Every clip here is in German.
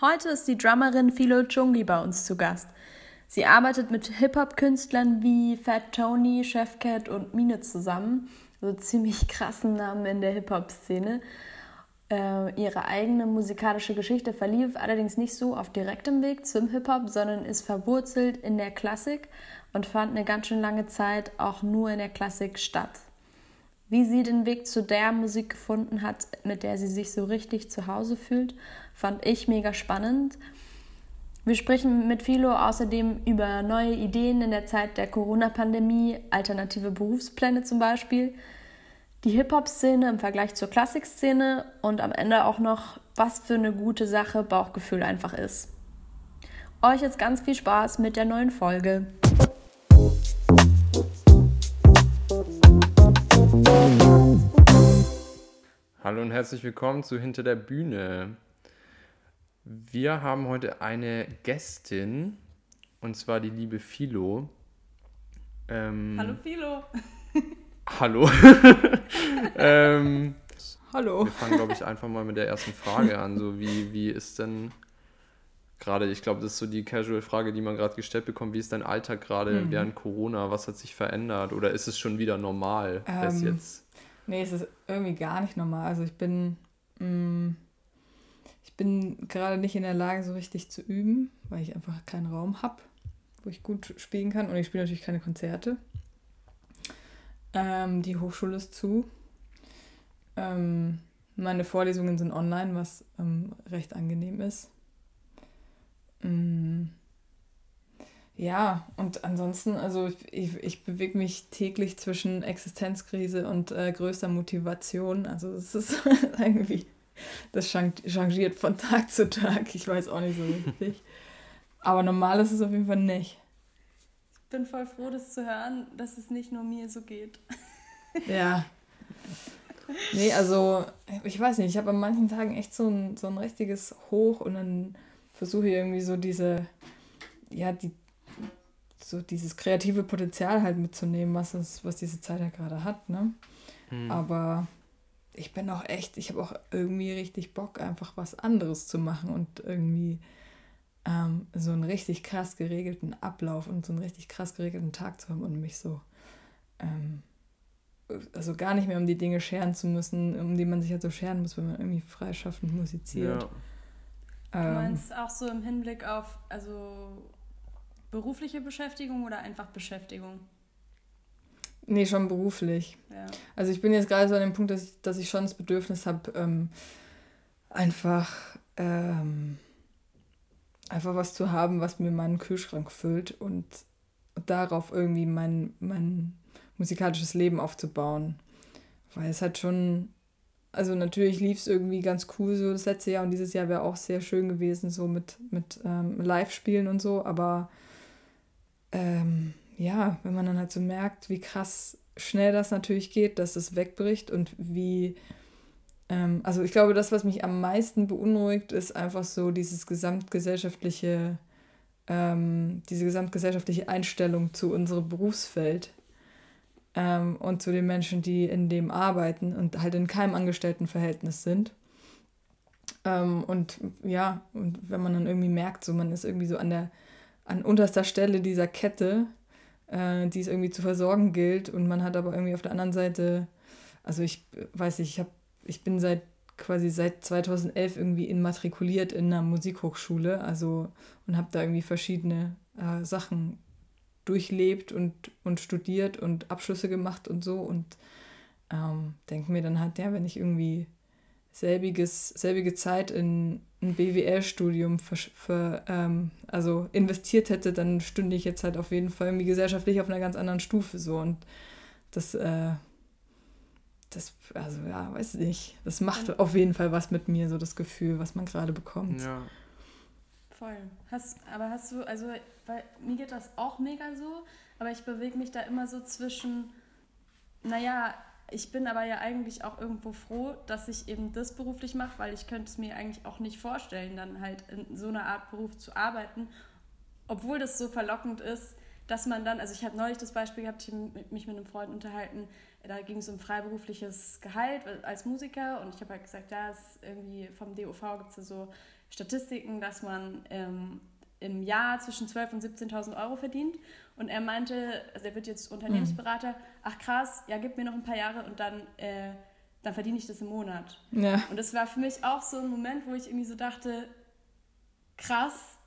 Heute ist die Drummerin Philo Chungi bei uns zu Gast. Sie arbeitet mit Hip-Hop-Künstlern wie Fat Tony, Chef Cat und Mine zusammen, also ziemlich krassen Namen in der Hip-Hop-Szene. Äh, ihre eigene musikalische Geschichte verlief allerdings nicht so auf direktem Weg zum Hip-Hop, sondern ist verwurzelt in der Klassik und fand eine ganz schön lange Zeit auch nur in der Klassik statt. Wie sie den Weg zu der Musik gefunden hat, mit der sie sich so richtig zu Hause fühlt, fand ich mega spannend. Wir sprechen mit Philo außerdem über neue Ideen in der Zeit der Corona-Pandemie, alternative Berufspläne zum Beispiel, die Hip-Hop-Szene im Vergleich zur Klassikszene und am Ende auch noch, was für eine gute Sache Bauchgefühl einfach ist. Euch jetzt ganz viel Spaß mit der neuen Folge. Hallo und herzlich willkommen zu Hinter der Bühne. Wir haben heute eine Gästin und zwar die liebe Philo. Ähm, hallo Philo. hallo. ähm, hallo. Wir fangen, glaube ich, einfach mal mit der ersten Frage an. So, wie, wie ist denn gerade, ich glaube, das ist so die Casual-Frage, die man gerade gestellt bekommt, wie ist dein Alltag gerade mhm. während Corona? Was hat sich verändert? Oder ist es schon wieder normal ähm, bis jetzt? Nee, es ist irgendwie gar nicht normal. Also ich bin, mh, mm, bin gerade nicht in der Lage, so richtig zu üben, weil ich einfach keinen Raum habe, wo ich gut spielen kann. Und ich spiele natürlich keine Konzerte. Ähm, die Hochschule ist zu. Ähm, meine Vorlesungen sind online, was ähm, recht angenehm ist. Mm, ja, und ansonsten, also ich, ich bewege mich täglich zwischen Existenzkrise und äh, größter Motivation. Also es ist irgendwie, das changiert von Tag zu Tag. Ich weiß auch nicht so richtig. Aber normal ist es auf jeden Fall nicht. Ich bin voll froh, das zu hören, dass es nicht nur mir so geht. Ja. Nee, also ich weiß nicht, ich habe an manchen Tagen echt so ein, so ein richtiges Hoch und dann versuche ich irgendwie so diese, ja, die so dieses kreative Potenzial halt mitzunehmen, was, es, was diese Zeit ja gerade hat, ne? Mhm. Aber ich bin auch echt, ich habe auch irgendwie richtig Bock, einfach was anderes zu machen und irgendwie ähm, so einen richtig krass geregelten Ablauf und so einen richtig krass geregelten Tag zu haben und mich so, ähm, also gar nicht mehr um die Dinge scheren zu müssen, um die man sich halt so scheren muss, wenn man irgendwie freischaffend musiziert. Ja. Du ähm, meinst auch so im Hinblick auf, also Berufliche Beschäftigung oder einfach Beschäftigung? Nee, schon beruflich. Ja. Also ich bin jetzt gerade so an dem Punkt, dass ich, dass ich schon das Bedürfnis habe, ähm, einfach, ähm, einfach was zu haben, was mir meinen Kühlschrank füllt und darauf irgendwie mein, mein musikalisches Leben aufzubauen. Weil es hat schon, also natürlich lief es irgendwie ganz cool so das letzte Jahr und dieses Jahr wäre auch sehr schön gewesen, so mit, mit ähm, Live-Spielen und so, aber ähm, ja, wenn man dann halt so merkt, wie krass schnell das natürlich geht, dass es wegbricht und wie, ähm, also ich glaube, das, was mich am meisten beunruhigt, ist einfach so dieses gesamtgesellschaftliche, ähm, diese gesamtgesellschaftliche Einstellung zu unserem Berufsfeld ähm, und zu den Menschen, die in dem arbeiten und halt in keinem Angestelltenverhältnis sind. Ähm, und ja, und wenn man dann irgendwie merkt, so man ist irgendwie so an der an unterster Stelle dieser Kette, äh, die es irgendwie zu versorgen gilt. Und man hat aber irgendwie auf der anderen Seite, also ich weiß nicht, ich, hab, ich bin seit quasi seit 2011 irgendwie immatrikuliert in einer Musikhochschule, also und habe da irgendwie verschiedene äh, Sachen durchlebt und, und studiert und Abschlüsse gemacht und so und ähm, denke mir dann halt, ja, wenn ich irgendwie selbiges, selbige Zeit in ein BWL-Studium ähm, also investiert hätte, dann stünde ich jetzt halt auf jeden Fall irgendwie gesellschaftlich auf einer ganz anderen Stufe so und das, äh, das, also ja, weiß nicht, das macht auf jeden Fall was mit mir, so das Gefühl, was man gerade bekommt. Ja. Voll. Hast, aber hast du, also, weil mir geht das auch mega so, aber ich bewege mich da immer so zwischen, naja, ich bin aber ja eigentlich auch irgendwo froh, dass ich eben das beruflich mache, weil ich könnte es mir eigentlich auch nicht vorstellen, dann halt in so einer Art Beruf zu arbeiten, obwohl das so verlockend ist, dass man dann, also ich habe neulich das Beispiel gehabt, ich habe mich mit einem Freund unterhalten, da ging es um freiberufliches Gehalt als Musiker und ich habe halt gesagt, ja, es irgendwie vom DOV gibt es so Statistiken, dass man ähm, im Jahr zwischen 12.000 und 17.000 Euro verdient. Und er meinte, also er wird jetzt Unternehmensberater, ach krass, ja, gib mir noch ein paar Jahre und dann, äh, dann verdiene ich das im Monat. Ja. Und das war für mich auch so ein Moment, wo ich irgendwie so dachte, krass,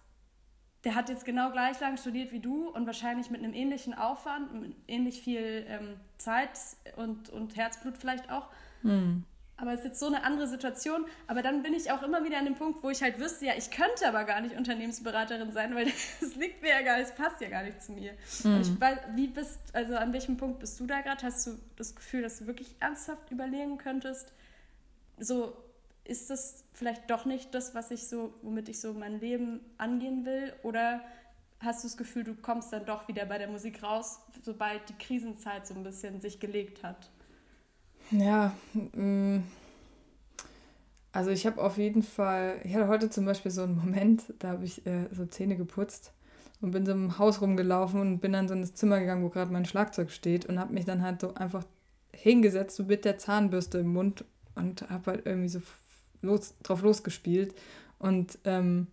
der hat jetzt genau gleich lang studiert wie du und wahrscheinlich mit einem ähnlichen Aufwand, mit ähnlich viel ähm, Zeit und, und Herzblut vielleicht auch. Mhm. Aber es ist jetzt so eine andere Situation. Aber dann bin ich auch immer wieder an dem Punkt, wo ich halt wüsste, ja, ich könnte aber gar nicht Unternehmensberaterin sein, weil das liegt mir ja gar nicht, es passt ja gar nicht zu mir. Mhm. Und ich weiß, wie bist, also an welchem Punkt bist du da gerade? Hast du das Gefühl, dass du wirklich ernsthaft überlegen könntest, so ist das vielleicht doch nicht das, was ich so, womit ich so mein Leben angehen will? Oder hast du das Gefühl, du kommst dann doch wieder bei der Musik raus, sobald die Krisenzeit so ein bisschen sich gelegt hat? Ja, mm, also ich habe auf jeden Fall, ich hatte heute zum Beispiel so einen Moment, da habe ich äh, so Zähne geputzt und bin so im Haus rumgelaufen und bin dann so in das Zimmer gegangen, wo gerade mein Schlagzeug steht und habe mich dann halt so einfach hingesetzt, so mit der Zahnbürste im Mund und habe halt irgendwie so los, drauf losgespielt. Und ähm,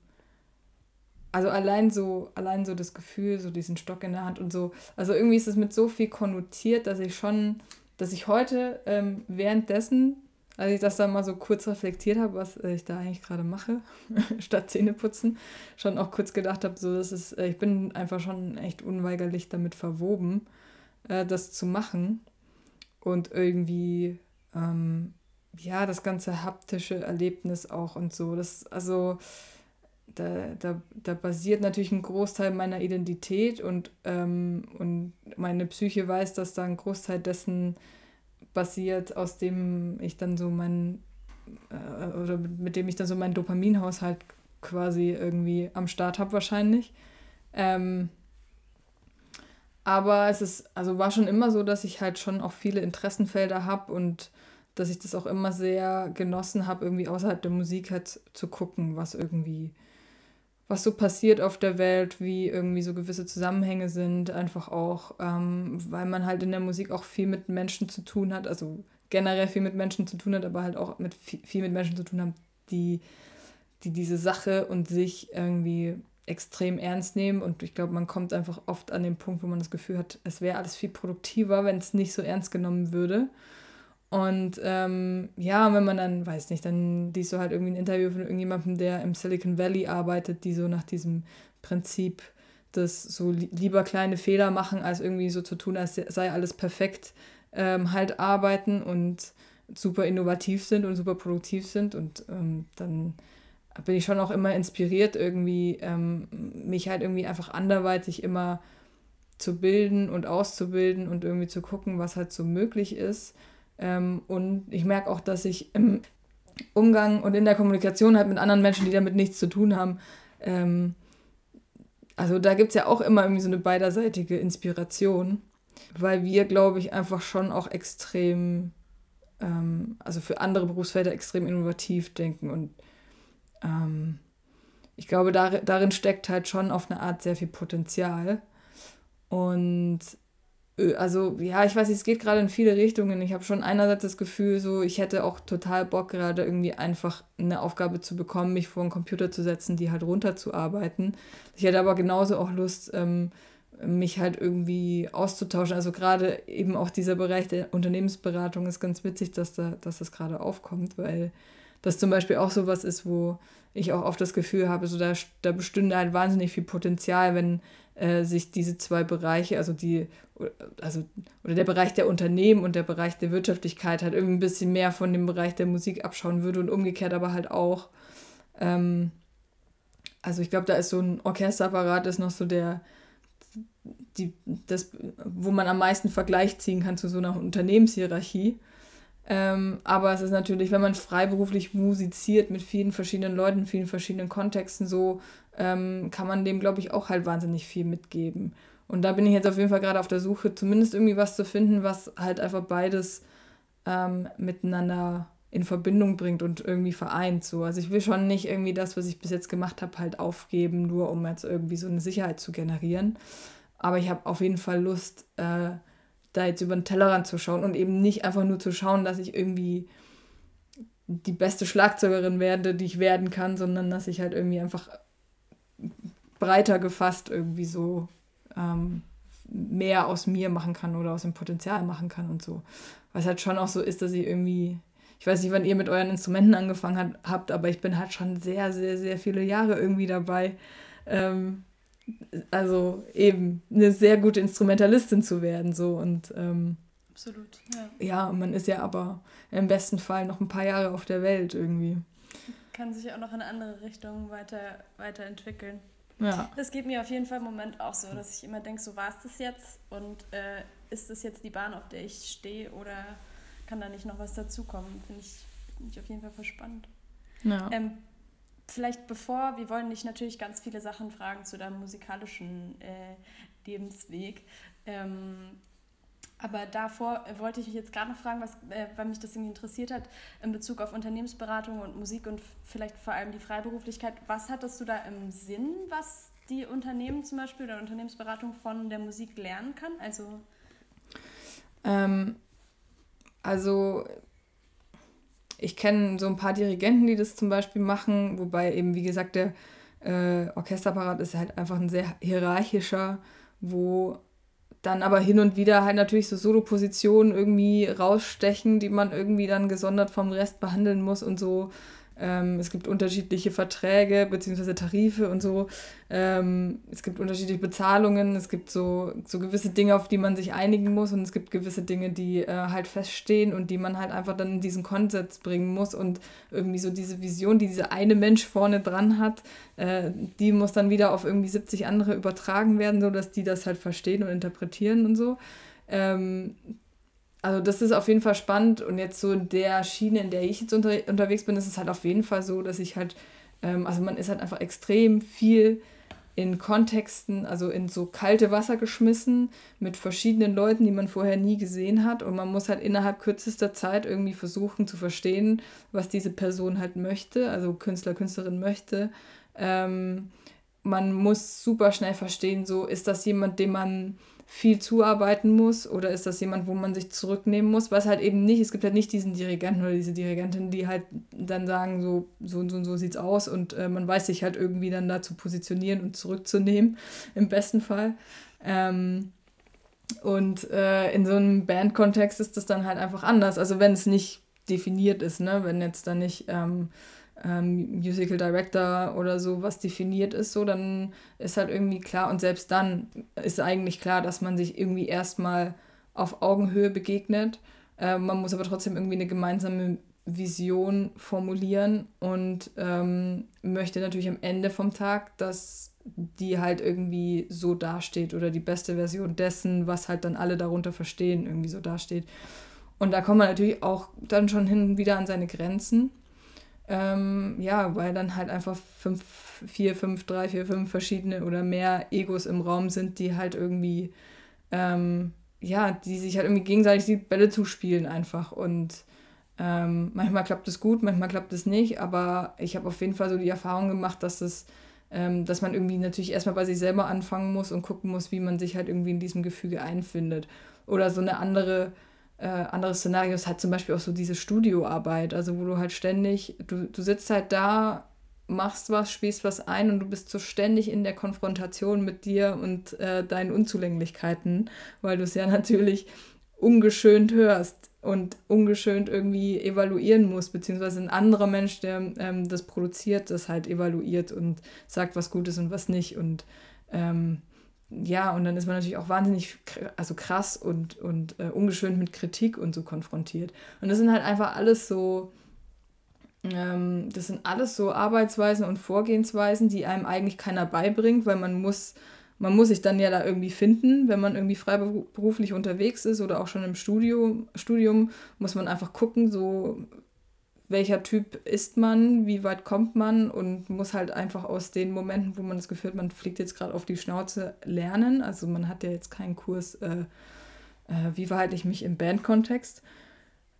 also allein so, allein so das Gefühl, so diesen Stock in der Hand und so. Also irgendwie ist es mit so viel konnotiert, dass ich schon, dass ich heute ähm, währenddessen, als ich das dann mal so kurz reflektiert habe, was äh, ich da eigentlich gerade mache, statt Zähne putzen, schon auch kurz gedacht habe, so das ist, äh, ich bin einfach schon echt unweigerlich damit verwoben, äh, das zu machen. Und irgendwie ähm, ja, das ganze haptische Erlebnis auch und so. Das, also, da, da, da basiert natürlich ein Großteil meiner Identität und, ähm, und meine Psyche weiß, dass da ein Großteil dessen basiert, aus dem ich dann so mein, äh, oder mit dem ich dann so meinen Dopaminhaushalt quasi irgendwie am Start habe wahrscheinlich. Ähm, aber es ist, also war schon immer so, dass ich halt schon auch viele Interessenfelder habe und dass ich das auch immer sehr genossen habe, irgendwie außerhalb der Musik halt zu gucken, was irgendwie, was so passiert auf der Welt, wie irgendwie so gewisse Zusammenhänge sind, einfach auch, ähm, weil man halt in der Musik auch viel mit Menschen zu tun hat, also generell viel mit Menschen zu tun hat, aber halt auch mit viel, mit Menschen zu tun haben, die, die diese Sache und sich irgendwie extrem ernst nehmen und ich glaube, man kommt einfach oft an den Punkt, wo man das Gefühl hat, es wäre alles viel produktiver, wenn es nicht so ernst genommen würde. Und ähm, ja, wenn man dann, weiß nicht, dann liest du halt irgendwie ein Interview von irgendjemandem, der im Silicon Valley arbeitet, die so nach diesem Prinzip das so li lieber kleine Fehler machen, als irgendwie so zu tun, als sei alles perfekt, ähm, halt arbeiten und super innovativ sind und super produktiv sind. Und ähm, dann bin ich schon auch immer inspiriert, irgendwie ähm, mich halt irgendwie einfach anderweitig immer zu bilden und auszubilden und irgendwie zu gucken, was halt so möglich ist. Ähm, und ich merke auch, dass ich im Umgang und in der Kommunikation halt mit anderen Menschen, die damit nichts zu tun haben, ähm, also da gibt es ja auch immer irgendwie so eine beiderseitige Inspiration, weil wir, glaube ich, einfach schon auch extrem, ähm, also für andere Berufsfelder extrem innovativ denken und ähm, ich glaube, dar darin steckt halt schon auf eine Art sehr viel Potenzial. Und also ja, ich weiß, es geht gerade in viele Richtungen. Ich habe schon einerseits das Gefühl, so ich hätte auch total Bock gerade irgendwie einfach eine Aufgabe zu bekommen, mich vor einen Computer zu setzen, die halt runterzuarbeiten. Ich hätte aber genauso auch Lust, ähm, mich halt irgendwie auszutauschen. Also gerade eben auch dieser Bereich der Unternehmensberatung ist ganz witzig, dass da, dass das gerade aufkommt, weil das zum Beispiel auch sowas ist, wo ich auch oft das Gefühl habe, so da, da bestünde halt wahnsinnig viel Potenzial, wenn äh, sich diese zwei Bereiche, also die, also, oder der Bereich der Unternehmen und der Bereich der Wirtschaftlichkeit halt irgendwie ein bisschen mehr von dem Bereich der Musik abschauen würde und umgekehrt aber halt auch. Ähm, also ich glaube, da ist so ein Orchesterapparat ist noch so der, die, das, wo man am meisten Vergleich ziehen kann zu so einer Unternehmenshierarchie. Ähm, aber es ist natürlich, wenn man freiberuflich musiziert mit vielen verschiedenen Leuten, vielen verschiedenen Kontexten, so ähm, kann man dem, glaube ich, auch halt wahnsinnig viel mitgeben. Und da bin ich jetzt auf jeden Fall gerade auf der Suche, zumindest irgendwie was zu finden, was halt einfach beides ähm, miteinander in Verbindung bringt und irgendwie vereint. So. Also ich will schon nicht irgendwie das, was ich bis jetzt gemacht habe, halt aufgeben, nur um jetzt irgendwie so eine Sicherheit zu generieren. Aber ich habe auf jeden Fall Lust, äh, da jetzt über den Tellerrand zu schauen und eben nicht einfach nur zu schauen, dass ich irgendwie die beste Schlagzeugerin werde, die ich werden kann, sondern dass ich halt irgendwie einfach breiter gefasst irgendwie so ähm, mehr aus mir machen kann oder aus dem Potenzial machen kann und so. Was halt schon auch so ist, dass ich irgendwie, ich weiß nicht, wann ihr mit euren Instrumenten angefangen habt, aber ich bin halt schon sehr, sehr, sehr viele Jahre irgendwie dabei. Ähm, also eben eine sehr gute Instrumentalistin zu werden so und ähm, absolut ja ja man ist ja aber im besten Fall noch ein paar Jahre auf der Welt irgendwie kann sich auch noch in andere Richtungen weiter weiterentwickeln ja. Das geht mir auf jeden Fall im Moment auch so, dass ich immer denke, so war es das jetzt und äh, ist das jetzt die Bahn, auf der ich stehe oder kann da nicht noch was dazukommen? Finde ich, find ich auf jeden Fall voll spannend. Ja. Ähm, vielleicht bevor, wir wollen dich natürlich ganz viele Sachen fragen zu deinem musikalischen äh, Lebensweg. Ähm, aber davor wollte ich mich jetzt gerade noch fragen, was, äh, weil mich das irgendwie interessiert hat, in Bezug auf Unternehmensberatung und Musik und vielleicht vor allem die Freiberuflichkeit. Was hattest du da im Sinn, was die Unternehmen zum Beispiel oder Unternehmensberatung von der Musik lernen kann? Also, ähm, also ich kenne so ein paar Dirigenten, die das zum Beispiel machen, wobei eben, wie gesagt, der äh, Orchesterapparat ist halt einfach ein sehr hierarchischer, wo dann aber hin und wieder halt natürlich so Solo-Positionen irgendwie rausstechen, die man irgendwie dann gesondert vom Rest behandeln muss und so. Ähm, es gibt unterschiedliche Verträge bzw. Tarife und so. Ähm, es gibt unterschiedliche Bezahlungen. Es gibt so, so gewisse Dinge, auf die man sich einigen muss. Und es gibt gewisse Dinge, die äh, halt feststehen und die man halt einfach dann in diesen Konsens bringen muss. Und irgendwie so diese Vision, die dieser eine Mensch vorne dran hat, äh, die muss dann wieder auf irgendwie 70 andere übertragen werden, sodass die das halt verstehen und interpretieren und so. Ähm, also das ist auf jeden Fall spannend und jetzt so der Schiene, in der ich jetzt unter, unterwegs bin, ist es halt auf jeden Fall so, dass ich halt, ähm, also man ist halt einfach extrem viel in Kontexten, also in so kalte Wasser geschmissen mit verschiedenen Leuten, die man vorher nie gesehen hat und man muss halt innerhalb kürzester Zeit irgendwie versuchen zu verstehen, was diese Person halt möchte, also Künstler, Künstlerin möchte. Ähm, man muss super schnell verstehen, so ist das jemand, dem man viel zuarbeiten muss oder ist das jemand, wo man sich zurücknehmen muss? Was halt eben nicht, es gibt halt nicht diesen Dirigenten oder diese Dirigentin, die halt dann sagen, so, so und so und so sieht's aus und äh, man weiß sich halt irgendwie dann da zu positionieren und zurückzunehmen, im besten Fall. Ähm, und äh, in so einem Bandkontext ist das dann halt einfach anders. Also wenn es nicht definiert ist, ne? wenn jetzt da nicht ähm, ähm, Musical Director oder so was definiert ist, so, dann ist halt irgendwie klar und selbst dann ist eigentlich klar, dass man sich irgendwie erstmal auf Augenhöhe begegnet. Äh, man muss aber trotzdem irgendwie eine gemeinsame Vision formulieren und ähm, möchte natürlich am Ende vom Tag, dass die halt irgendwie so dasteht oder die beste Version dessen, was halt dann alle darunter verstehen, irgendwie so dasteht. Und da kommt man natürlich auch dann schon hin und wieder an seine Grenzen. Ähm, ja, weil dann halt einfach fünf, vier, fünf, drei, vier, fünf verschiedene oder mehr Egos im Raum sind, die halt irgendwie, ähm, ja, die sich halt irgendwie gegenseitig die Bälle zuspielen einfach. Und ähm, manchmal klappt es gut, manchmal klappt es nicht, aber ich habe auf jeden Fall so die Erfahrung gemacht, dass es ähm, dass man irgendwie natürlich erstmal bei sich selber anfangen muss und gucken muss, wie man sich halt irgendwie in diesem Gefüge einfindet. Oder so eine andere äh, anderes Szenario halt zum Beispiel auch so diese Studioarbeit, also wo du halt ständig, du, du sitzt halt da, machst was, spielst was ein und du bist so ständig in der Konfrontation mit dir und äh, deinen Unzulänglichkeiten, weil du es ja natürlich ungeschönt hörst und ungeschönt irgendwie evaluieren musst, beziehungsweise ein anderer Mensch, der ähm, das produziert, das halt evaluiert und sagt, was gut ist und was nicht. Und ähm, ja, und dann ist man natürlich auch wahnsinnig also krass und, und äh, ungeschönt mit Kritik und so konfrontiert. Und das sind halt einfach alles so, ähm, das sind alles so Arbeitsweisen und Vorgehensweisen, die einem eigentlich keiner beibringt, weil man muss, man muss sich dann ja da irgendwie finden, wenn man irgendwie freiberuflich unterwegs ist oder auch schon im Studio, Studium, muss man einfach gucken, so welcher Typ ist man, wie weit kommt man und muss halt einfach aus den Momenten, wo man das Gefühl hat, man fliegt jetzt gerade auf die Schnauze, lernen. Also man hat ja jetzt keinen Kurs, äh, äh, wie verhalte ich mich im Bandkontext.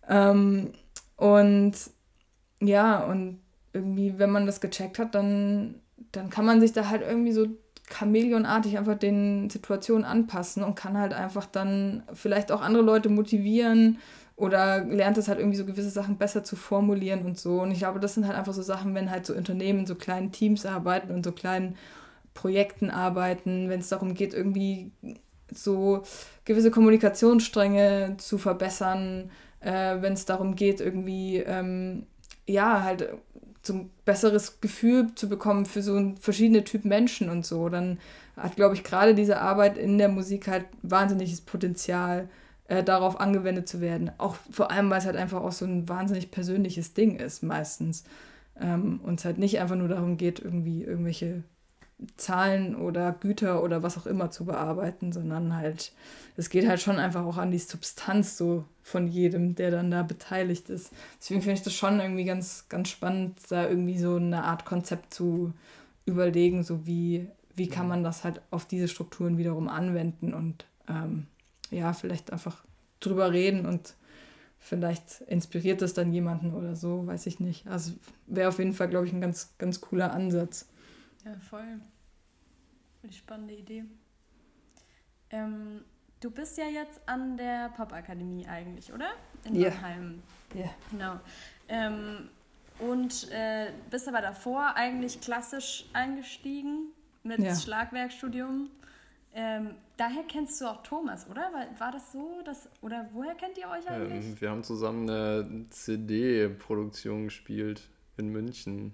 Ähm, und ja, und irgendwie, wenn man das gecheckt hat, dann, dann kann man sich da halt irgendwie so chameleonartig einfach den Situationen anpassen und kann halt einfach dann vielleicht auch andere Leute motivieren oder lernt es halt irgendwie so gewisse Sachen besser zu formulieren und so. Und ich glaube, das sind halt einfach so Sachen, wenn halt so Unternehmen so kleinen Teams arbeiten und so kleinen Projekten arbeiten, wenn es darum geht, irgendwie so gewisse Kommunikationsstränge zu verbessern, äh, wenn es darum geht, irgendwie, ähm, ja, halt so ein besseres Gefühl zu bekommen für so verschiedene Typen Menschen und so, dann hat, glaube ich, gerade diese Arbeit in der Musik halt wahnsinniges Potenzial, äh, darauf angewendet zu werden. Auch vor allem, weil es halt einfach auch so ein wahnsinnig persönliches Ding ist, meistens. Ähm, und es halt nicht einfach nur darum geht, irgendwie irgendwelche Zahlen oder Güter oder was auch immer zu bearbeiten, sondern halt, es geht halt schon einfach auch an die Substanz so von jedem, der dann da beteiligt ist. Deswegen finde ich das schon irgendwie ganz, ganz spannend, da irgendwie so eine Art Konzept zu überlegen, so wie, wie kann man das halt auf diese Strukturen wiederum anwenden und ähm, ja, vielleicht einfach drüber reden und vielleicht inspiriert das dann jemanden oder so, weiß ich nicht. Also wäre auf jeden Fall, glaube ich, ein ganz, ganz cooler Ansatz. Ja, voll. Eine spannende Idee. Ähm, du bist ja jetzt an der Popakademie eigentlich, oder? In yeah. Mannheim. Ja. Yeah. Genau. Ähm, und äh, bist aber davor eigentlich klassisch eingestiegen mit ja. Schlagwerkstudium. Ähm, daher kennst du auch Thomas, oder? War, war das so? Dass, oder woher kennt ihr euch eigentlich? Ähm, wir haben zusammen eine CD-Produktion gespielt in München.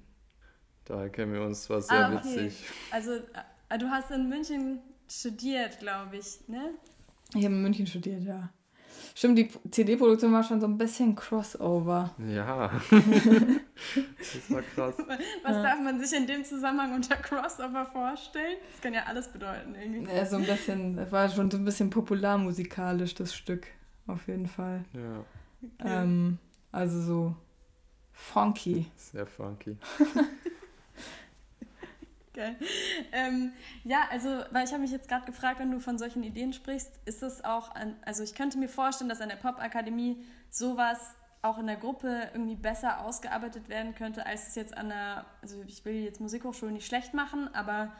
Daher kennen wir uns, war sehr ah, okay. witzig. Also, äh, du hast in München studiert, glaube ich, ne? Ich habe in München studiert, ja. Stimmt, die CD-Produktion war schon so ein bisschen Crossover. Ja. das war krass. Was ja. darf man sich in dem Zusammenhang unter Crossover vorstellen? Das kann ja alles bedeuten irgendwie. Ja, so ein bisschen, es war schon so ein bisschen popularmusikalisch, das Stück. Auf jeden Fall. Ja. Okay. Ähm, also so funky. Sehr funky. Geil. Ähm, ja, also, weil ich habe mich jetzt gerade gefragt, wenn du von solchen Ideen sprichst, ist das auch, an, also ich könnte mir vorstellen, dass an der Popakademie sowas auch in der Gruppe irgendwie besser ausgearbeitet werden könnte, als es jetzt an der, also ich will jetzt Musikhochschule nicht schlecht machen, aber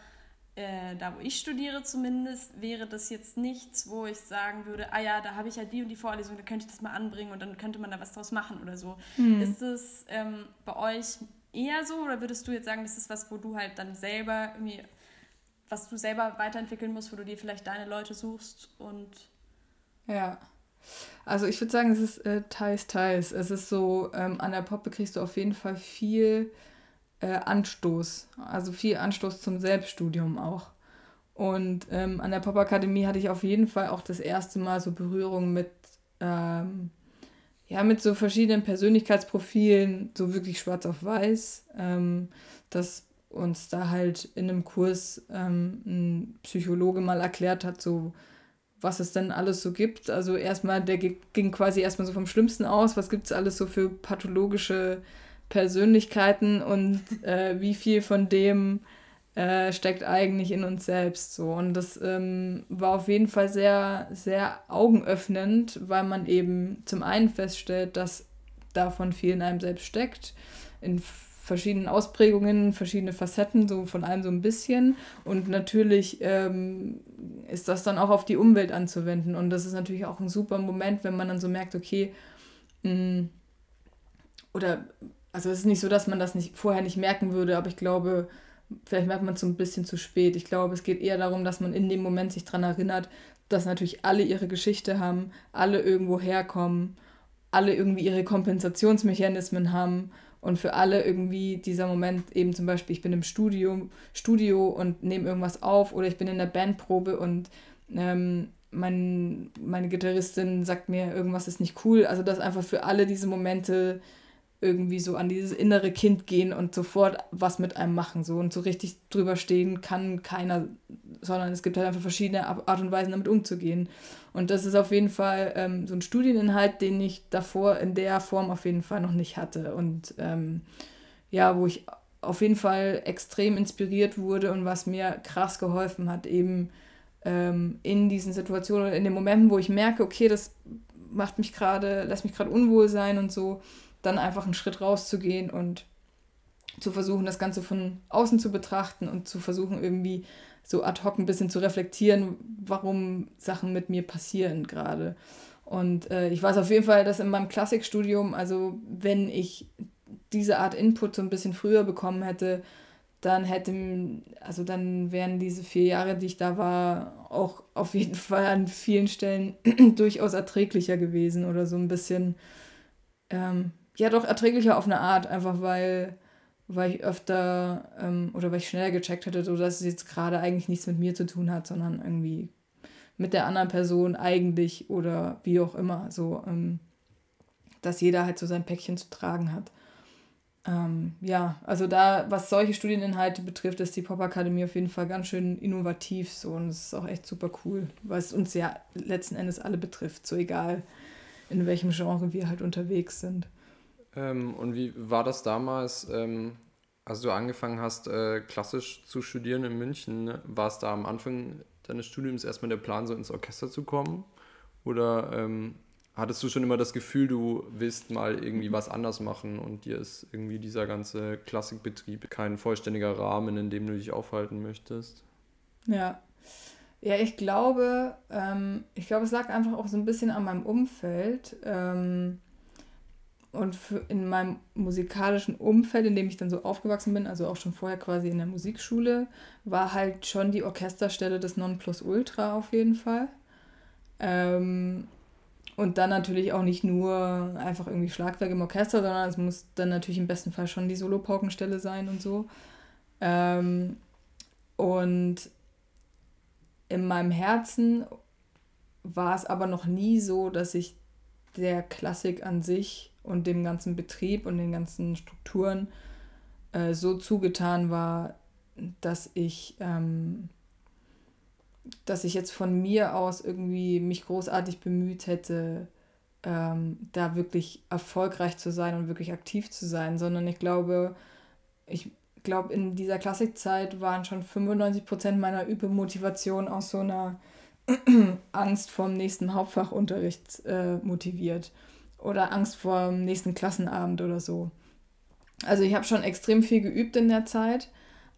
äh, da wo ich studiere zumindest, wäre das jetzt nichts, wo ich sagen würde, ah ja, da habe ich ja die und die Vorlesung, da könnte ich das mal anbringen und dann könnte man da was draus machen oder so. Mhm. Ist es ähm, bei euch eher so oder würdest du jetzt sagen, das ist was, wo du halt dann selber irgendwie, was du selber weiterentwickeln musst, wo du dir vielleicht deine Leute suchst und. Ja. Also ich würde sagen, es ist äh, teils, teils. Es ist so, ähm, an der Poppe kriegst du auf jeden Fall viel äh, Anstoß. Also viel Anstoß zum Selbststudium auch. Und ähm, an der Pop-Akademie hatte ich auf jeden Fall auch das erste Mal so Berührung mit ähm, ja, mit so verschiedenen Persönlichkeitsprofilen, so wirklich schwarz auf weiß, ähm, dass uns da halt in einem Kurs ähm, ein Psychologe mal erklärt hat, so was es denn alles so gibt. Also erstmal, der ging quasi erstmal so vom Schlimmsten aus, was gibt es alles so für pathologische Persönlichkeiten und äh, wie viel von dem äh, steckt eigentlich in uns selbst so. Und das ähm, war auf jeden Fall sehr, sehr augenöffnend, weil man eben zum einen feststellt, dass davon viel in einem selbst steckt, in verschiedenen Ausprägungen, verschiedene Facetten, so von allem so ein bisschen. Und natürlich ähm, ist das dann auch auf die Umwelt anzuwenden. Und das ist natürlich auch ein super Moment, wenn man dann so merkt, okay, mh, mm, oder also es ist nicht so, dass man das nicht vorher nicht merken würde, aber ich glaube, vielleicht merkt man es so ein bisschen zu spät. Ich glaube, es geht eher darum, dass man in dem Moment sich daran erinnert, dass natürlich alle ihre Geschichte haben, alle irgendwo herkommen, alle irgendwie ihre Kompensationsmechanismen haben und für alle irgendwie dieser Moment eben zum Beispiel, ich bin im Studio, Studio und nehme irgendwas auf oder ich bin in der Bandprobe und ähm, mein, meine Gitarristin sagt mir, irgendwas ist nicht cool. Also dass einfach für alle diese Momente irgendwie so an dieses innere Kind gehen und sofort was mit einem machen. So und so richtig drüber stehen kann keiner, sondern es gibt halt einfach verschiedene Art und Weisen, damit umzugehen. Und das ist auf jeden Fall ähm, so ein Studieninhalt, den ich davor in der Form auf jeden Fall noch nicht hatte. Und ähm, ja, wo ich auf jeden Fall extrem inspiriert wurde und was mir krass geholfen hat, eben ähm, in diesen Situationen, in den Momenten, wo ich merke, okay, das macht mich gerade, lässt mich gerade unwohl sein und so, dann einfach einen Schritt rauszugehen und zu versuchen, das Ganze von außen zu betrachten und zu versuchen, irgendwie so ad hoc ein bisschen zu reflektieren, warum Sachen mit mir passieren gerade. Und äh, ich weiß auf jeden Fall, dass in meinem Klassikstudium, also wenn ich diese Art Input so ein bisschen früher bekommen hätte, dann hätte, also dann wären diese vier Jahre, die ich da war, auch auf jeden Fall an vielen Stellen durchaus erträglicher gewesen oder so ein bisschen, ähm, ja doch erträglicher auf eine Art, einfach weil, weil ich öfter ähm, oder weil ich schneller gecheckt hätte, so dass es jetzt gerade eigentlich nichts mit mir zu tun hat, sondern irgendwie mit der anderen Person eigentlich oder wie auch immer, so, ähm, dass jeder halt so sein Päckchen zu tragen hat. Ähm, ja, also da, was solche Studieninhalte betrifft, ist die Popakademie auf jeden Fall ganz schön innovativ so und es ist auch echt super cool, weil es uns ja letzten Endes alle betrifft, so egal in welchem Genre wir halt unterwegs sind. Ähm, und wie war das damals, ähm, als du angefangen hast, äh, klassisch zu studieren in München? Ne? War es da am Anfang deines Studiums erstmal der Plan, so ins Orchester zu kommen? Oder ähm, hattest du schon immer das Gefühl, du willst mal irgendwie was anders machen und dir ist irgendwie dieser ganze Klassikbetrieb kein vollständiger Rahmen, in dem du dich aufhalten möchtest? Ja. Ja, ich glaube, ähm, ich glaube, es lag einfach auch so ein bisschen an meinem Umfeld. Ähm, und in meinem musikalischen Umfeld, in dem ich dann so aufgewachsen bin, also auch schon vorher quasi in der Musikschule, war halt schon die Orchesterstelle des Nonplusultra auf jeden Fall. Ähm, und dann natürlich auch nicht nur einfach irgendwie Schlagwerk im Orchester, sondern es muss dann natürlich im besten Fall schon die Solopaukenstelle sein und so. Ähm, und in meinem Herzen war es aber noch nie so, dass ich der Klassik an sich und dem ganzen Betrieb und den ganzen Strukturen äh, so zugetan war, dass ich ähm, dass ich jetzt von mir aus irgendwie mich großartig bemüht hätte, ähm, da wirklich erfolgreich zu sein und wirklich aktiv zu sein, sondern ich glaube, ich glaube, in dieser Klassikzeit waren schon 95 Prozent meiner Übemotivation aus so einer Angst vor dem nächsten Hauptfachunterricht äh, motiviert oder Angst vor dem nächsten Klassenabend oder so. Also ich habe schon extrem viel geübt in der Zeit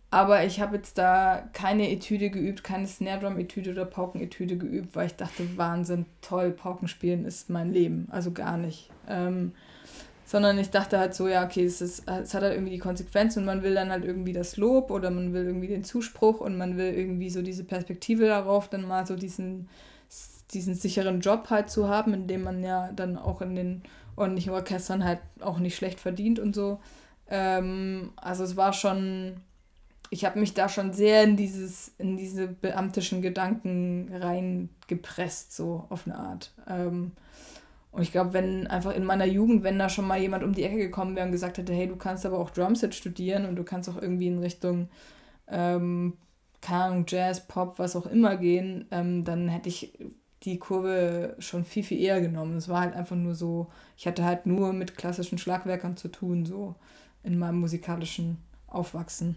aber ich habe jetzt da keine Etüde geübt, keine Snare Drum Etüde oder Pauken-Etüde geübt, weil ich dachte, Wahnsinn, toll, Pauken spielen ist mein Leben. Also gar nicht. Ähm, sondern ich dachte halt so, ja, okay, es, ist, es hat halt irgendwie die Konsequenz und man will dann halt irgendwie das Lob oder man will irgendwie den Zuspruch und man will irgendwie so diese Perspektive darauf, dann mal so diesen, diesen sicheren Job halt zu haben, in dem man ja dann auch in den ordentlichen Orchestern halt auch nicht schlecht verdient und so. Ähm, also es war schon ich habe mich da schon sehr in dieses, in diese beamtischen Gedanken reingepresst, so auf eine Art. Ähm, und ich glaube, wenn einfach in meiner Jugend, wenn da schon mal jemand um die Ecke gekommen wäre und gesagt hätte, hey, du kannst aber auch Drumset studieren und du kannst auch irgendwie in Richtung, ähm, keine Ahnung, Jazz, Pop, was auch immer gehen, ähm, dann hätte ich die Kurve schon viel, viel eher genommen. Es war halt einfach nur so, ich hatte halt nur mit klassischen Schlagwerkern zu tun, so in meinem musikalischen Aufwachsen.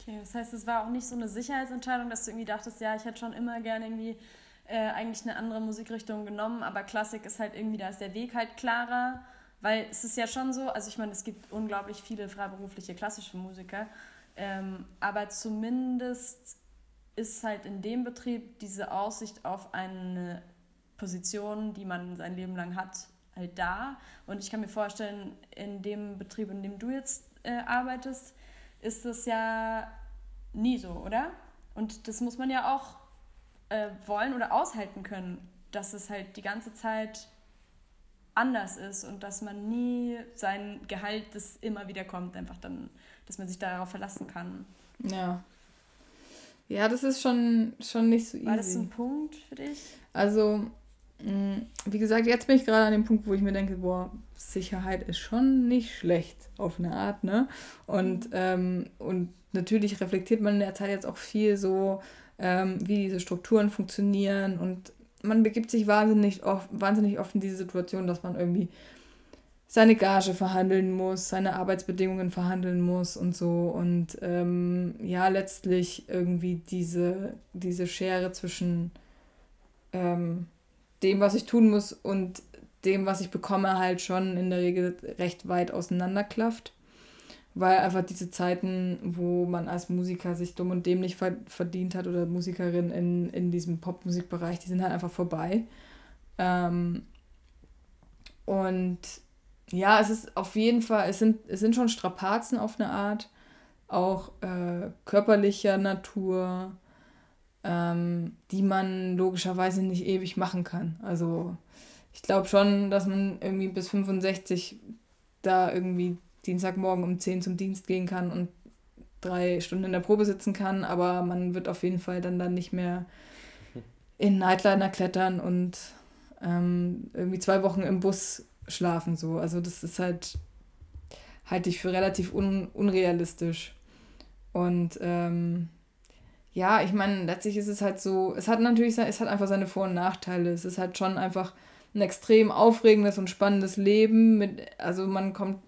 Okay, das heißt, es war auch nicht so eine Sicherheitsentscheidung, dass du irgendwie dachtest, ja, ich hätte schon immer gerne irgendwie äh, eigentlich eine andere Musikrichtung genommen, aber Klassik ist halt irgendwie, da ist der Weg halt klarer, weil es ist ja schon so, also ich meine, es gibt unglaublich viele freiberufliche klassische Musiker, ähm, aber zumindest ist halt in dem Betrieb diese Aussicht auf eine Position, die man sein Leben lang hat, halt da. Und ich kann mir vorstellen, in dem Betrieb, in dem du jetzt äh, arbeitest, ist es ja nie so, oder? Und das muss man ja auch äh, wollen oder aushalten können, dass es halt die ganze Zeit anders ist und dass man nie sein Gehalt, das immer wieder kommt, einfach dann, dass man sich darauf verlassen kann. Ja. Ja, das ist schon, schon nicht so easy. War das ein Punkt für dich? Also, Mm, wie gesagt, jetzt bin ich gerade an dem Punkt, wo ich mir denke, boah, Sicherheit ist schon nicht schlecht auf eine Art, ne? Und, mhm. ähm, und natürlich reflektiert man in der Zeit jetzt auch viel so, ähm, wie diese Strukturen funktionieren und man begibt sich wahnsinnig oft, wahnsinnig oft in diese Situation, dass man irgendwie seine Gage verhandeln muss, seine Arbeitsbedingungen verhandeln muss und so. Und ähm, ja, letztlich irgendwie diese, diese Schere zwischen ähm, dem, was ich tun muss und dem, was ich bekomme, halt schon in der Regel recht weit auseinanderklafft. Weil einfach diese Zeiten, wo man als Musiker sich dumm und dämlich verdient hat oder Musikerin in, in diesem Popmusikbereich, die sind halt einfach vorbei. Ähm, und ja, es ist auf jeden Fall, es sind, es sind schon Strapazen auf eine Art, auch äh, körperlicher Natur, ähm, die man logischerweise nicht ewig machen kann. Also ich glaube schon, dass man irgendwie bis 65 da irgendwie Dienstagmorgen um 10 zum Dienst gehen kann und drei Stunden in der Probe sitzen kann, aber man wird auf jeden Fall dann, dann nicht mehr in Nightliner klettern und ähm, irgendwie zwei Wochen im Bus schlafen. So. Also das ist halt, halte ich für relativ un unrealistisch. Und ähm, ja, ich meine, letztlich ist es halt so, es hat natürlich, es hat einfach seine Vor- und Nachteile. Es ist halt schon einfach ein extrem aufregendes und spannendes Leben. Mit, also man kommt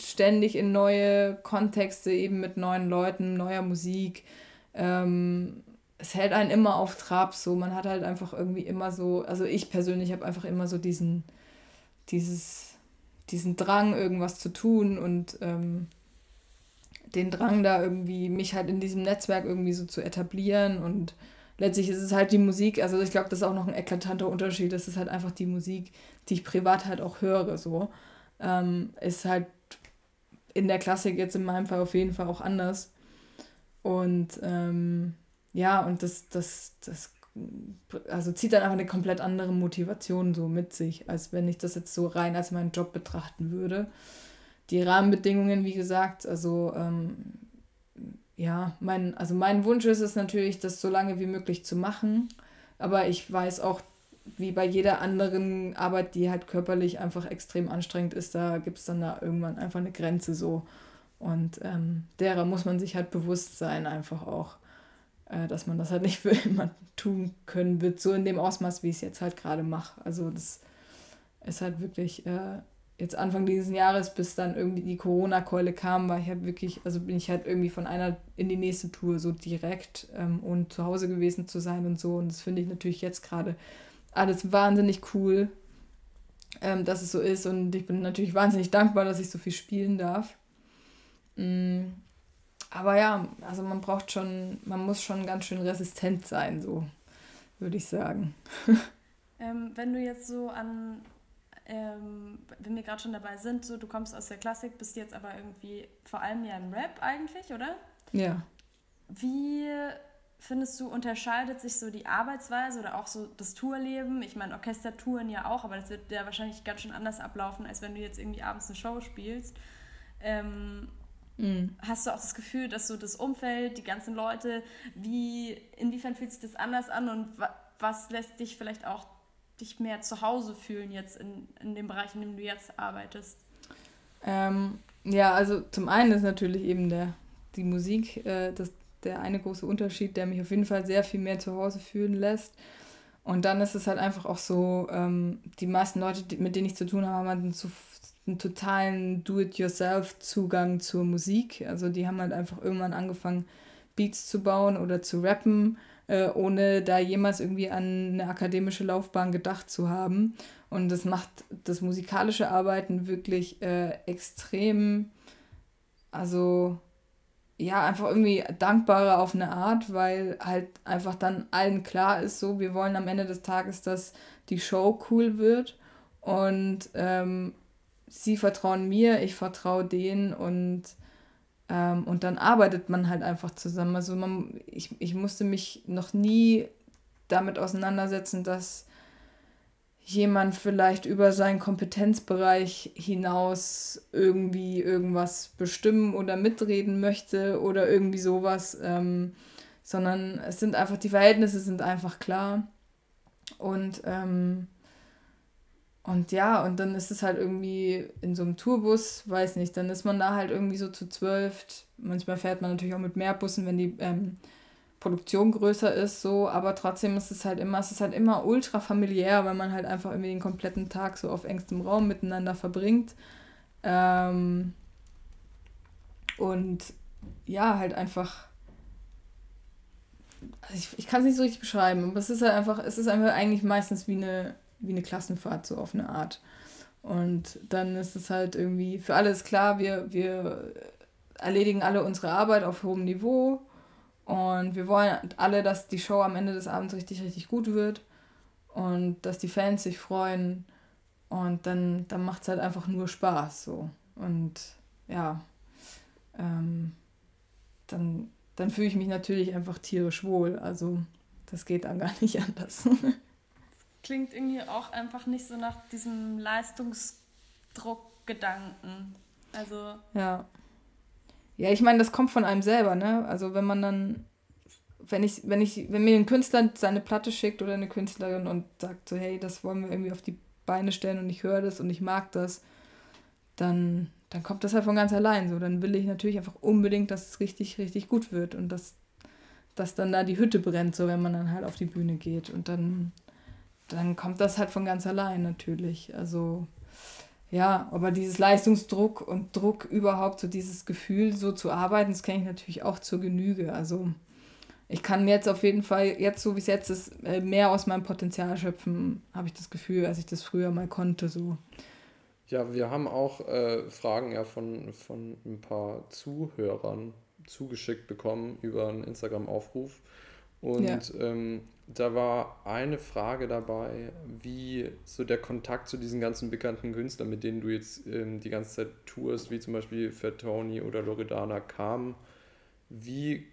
ständig in neue Kontexte, eben mit neuen Leuten, neuer Musik. Ähm, es hält einen immer auf Trab so. Man hat halt einfach irgendwie immer so, also ich persönlich habe einfach immer so diesen, dieses, diesen Drang, irgendwas zu tun und ähm, den Drang da irgendwie, mich halt in diesem Netzwerk irgendwie so zu etablieren und letztlich ist es halt die Musik, also ich glaube, das ist auch noch ein eklatanter Unterschied, das ist halt einfach die Musik, die ich privat halt auch höre, so. Ähm, ist halt in der Klassik jetzt in meinem Fall auf jeden Fall auch anders. Und ähm, ja, und das, das, das also zieht dann einfach eine komplett andere Motivation so mit sich, als wenn ich das jetzt so rein als meinen Job betrachten würde. Die Rahmenbedingungen, wie gesagt, also ähm, ja, mein, also mein Wunsch ist es natürlich, das so lange wie möglich zu machen. Aber ich weiß auch, wie bei jeder anderen Arbeit, die halt körperlich einfach extrem anstrengend ist, da gibt es dann da irgendwann einfach eine Grenze so. Und ähm, derer muss man sich halt bewusst sein, einfach auch, äh, dass man das halt nicht für immer tun können wird, so in dem Ausmaß, wie ich es jetzt halt gerade mache. Also das ist halt wirklich äh, jetzt Anfang dieses Jahres, bis dann irgendwie die Corona-Keule kam, war ich halt wirklich, also bin ich halt irgendwie von einer in die nächste Tour so direkt ähm, und zu Hause gewesen zu sein und so. Und das finde ich natürlich jetzt gerade alles wahnsinnig cool, ähm, dass es so ist. Und ich bin natürlich wahnsinnig dankbar, dass ich so viel spielen darf. Mm, aber ja, also man braucht schon, man muss schon ganz schön resistent sein, so würde ich sagen. ähm, wenn du jetzt so an, ähm, wenn wir gerade schon dabei sind, so du kommst aus der Klassik, bist jetzt aber irgendwie vor allem ja im Rap eigentlich, oder? Ja. Wie findest du, unterscheidet sich so die Arbeitsweise oder auch so das Tourleben? Ich meine, Orchestertouren ja auch, aber das wird ja wahrscheinlich ganz schön anders ablaufen, als wenn du jetzt irgendwie abends eine Show spielst. Ähm, mm. Hast du auch das Gefühl, dass so das Umfeld, die ganzen Leute, wie, inwiefern fühlt sich das anders an und wa was lässt dich vielleicht auch dich mehr zu Hause fühlen jetzt in, in dem Bereich, in dem du jetzt arbeitest? Ähm, ja, also zum einen ist natürlich eben der, die Musik, äh, das, der eine große Unterschied, der mich auf jeden Fall sehr viel mehr zu Hause fühlen lässt. Und dann ist es halt einfach auch so, ähm, die meisten Leute, die, mit denen ich zu tun habe, haben einen, einen totalen Do-it-yourself-Zugang zur Musik. Also die haben halt einfach irgendwann angefangen, Beats zu bauen oder zu rappen, äh, ohne da jemals irgendwie an eine akademische Laufbahn gedacht zu haben. Und das macht das musikalische Arbeiten wirklich äh, extrem, also ja, einfach irgendwie dankbarer auf eine Art, weil halt einfach dann allen klar ist, so, wir wollen am Ende des Tages, dass die Show cool wird und ähm, sie vertrauen mir, ich vertraue denen und, ähm, und dann arbeitet man halt einfach zusammen. Also man, ich, ich musste mich noch nie damit auseinandersetzen, dass jemand vielleicht über seinen Kompetenzbereich hinaus irgendwie irgendwas bestimmen oder mitreden möchte oder irgendwie sowas, ähm, sondern es sind einfach, die Verhältnisse sind einfach klar. Und, ähm, und ja, und dann ist es halt irgendwie in so einem Tourbus, weiß nicht, dann ist man da halt irgendwie so zu zwölf. Manchmal fährt man natürlich auch mit mehr Bussen, wenn die ähm, Produktion größer ist, so, aber trotzdem ist es halt immer, es ist halt immer ultra familiär, weil man halt einfach irgendwie den kompletten Tag so auf engstem Raum miteinander verbringt. Ähm, und ja, halt einfach. Also ich, ich kann es nicht so richtig beschreiben, aber es ist halt einfach, es ist einfach eigentlich meistens wie eine, wie eine Klassenfahrt, so auf eine Art. Und dann ist es halt irgendwie, für alle ist klar, wir, wir erledigen alle unsere Arbeit auf hohem Niveau und wir wollen alle, dass die Show am Ende des Abends richtig, richtig gut wird und dass die Fans sich freuen. Und dann, dann macht es halt einfach nur Spaß so. Und ja, ähm, dann, dann fühle ich mich natürlich einfach tierisch wohl. Also das geht dann gar nicht anders. Klingt irgendwie auch einfach nicht so nach diesem Leistungsdruckgedanken. Also. Ja. Ja, ich meine, das kommt von einem selber, ne? Also wenn man dann, wenn ich, wenn ich, wenn mir ein Künstler seine Platte schickt oder eine Künstlerin und sagt so, hey, das wollen wir irgendwie auf die Beine stellen und ich höre das und ich mag das, dann, dann kommt das halt von ganz allein so. Dann will ich natürlich einfach unbedingt, dass es richtig, richtig gut wird und dass, dass dann da die Hütte brennt, so wenn man dann halt auf die Bühne geht. Und dann, dann kommt das halt von ganz allein natürlich. Also ja, aber dieses Leistungsdruck und Druck überhaupt, so dieses Gefühl, so zu arbeiten, das kenne ich natürlich auch zur Genüge. Also ich kann jetzt auf jeden Fall, jetzt so wie es jetzt ist, äh, mehr aus meinem Potenzial schöpfen, habe ich das Gefühl, als ich das früher mal konnte. So. Ja, wir haben auch äh, Fragen ja von, von ein paar Zuhörern zugeschickt bekommen über einen Instagram-Aufruf. Und ja. ähm, da war eine Frage dabei, wie so der Kontakt zu diesen ganzen bekannten Künstlern, mit denen du jetzt ähm, die ganze Zeit tourst, wie zum Beispiel Fat Tony oder Loredana kam. Wie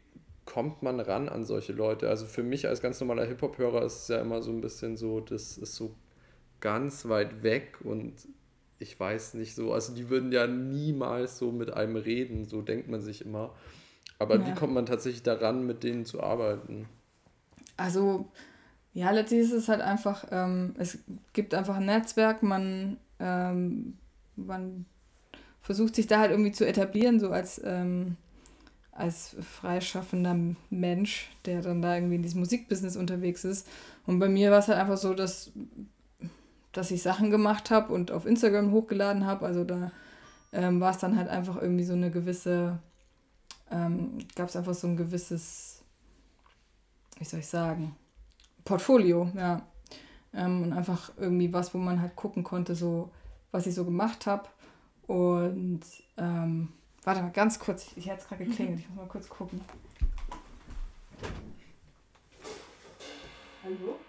kommt man ran an solche Leute? Also für mich als ganz normaler Hip-Hop-Hörer ist es ja immer so ein bisschen so, das ist so ganz weit weg und ich weiß nicht so, also die würden ja niemals so mit einem reden, so denkt man sich immer. Aber ja. wie kommt man tatsächlich daran, mit denen zu arbeiten? Also, ja, letztlich ist es halt einfach, ähm, es gibt einfach ein Netzwerk, man, ähm, man versucht sich da halt irgendwie zu etablieren, so als, ähm, als freischaffender Mensch, der dann da irgendwie in diesem Musikbusiness unterwegs ist. Und bei mir war es halt einfach so, dass, dass ich Sachen gemacht habe und auf Instagram hochgeladen habe. Also da ähm, war es dann halt einfach irgendwie so eine gewisse, ähm, gab es einfach so ein gewisses wie soll ich sagen, Portfolio, ja. Ähm, und einfach irgendwie was, wo man halt gucken konnte, so was ich so gemacht habe. Und ähm, warte mal ganz kurz, ich, ich hatte es gerade geklingelt, ich muss mal kurz gucken. Hallo?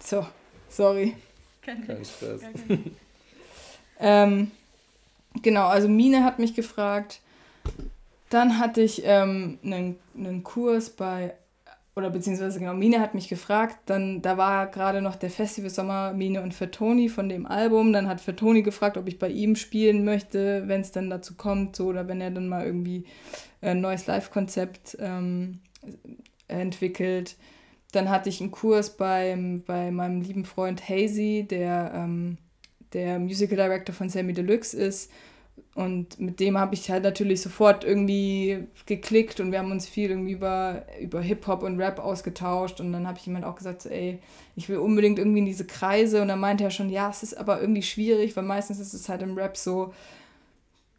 So, sorry. Kein, Kein Stress. ähm, genau, also Mine hat mich gefragt. Dann hatte ich ähm, einen, einen Kurs bei oder beziehungsweise genau, Mine hat mich gefragt, dann, da war gerade noch der Festival Sommer Mine und Fertoni von dem Album, dann hat Fertoni gefragt, ob ich bei ihm spielen möchte, wenn es dann dazu kommt, so, oder wenn er dann mal irgendwie ein neues Live-Konzept ähm, entwickelt. Dann hatte ich einen Kurs beim, bei meinem lieben Freund Hazy, der ähm, der Musical Director von Sammy Deluxe ist und mit dem habe ich halt natürlich sofort irgendwie geklickt und wir haben uns viel irgendwie über, über Hip-Hop und Rap ausgetauscht. Und dann habe ich jemand auch gesagt, so, ey, ich will unbedingt irgendwie in diese Kreise. Und dann meinte er schon, ja, es ist aber irgendwie schwierig, weil meistens ist es halt im Rap so,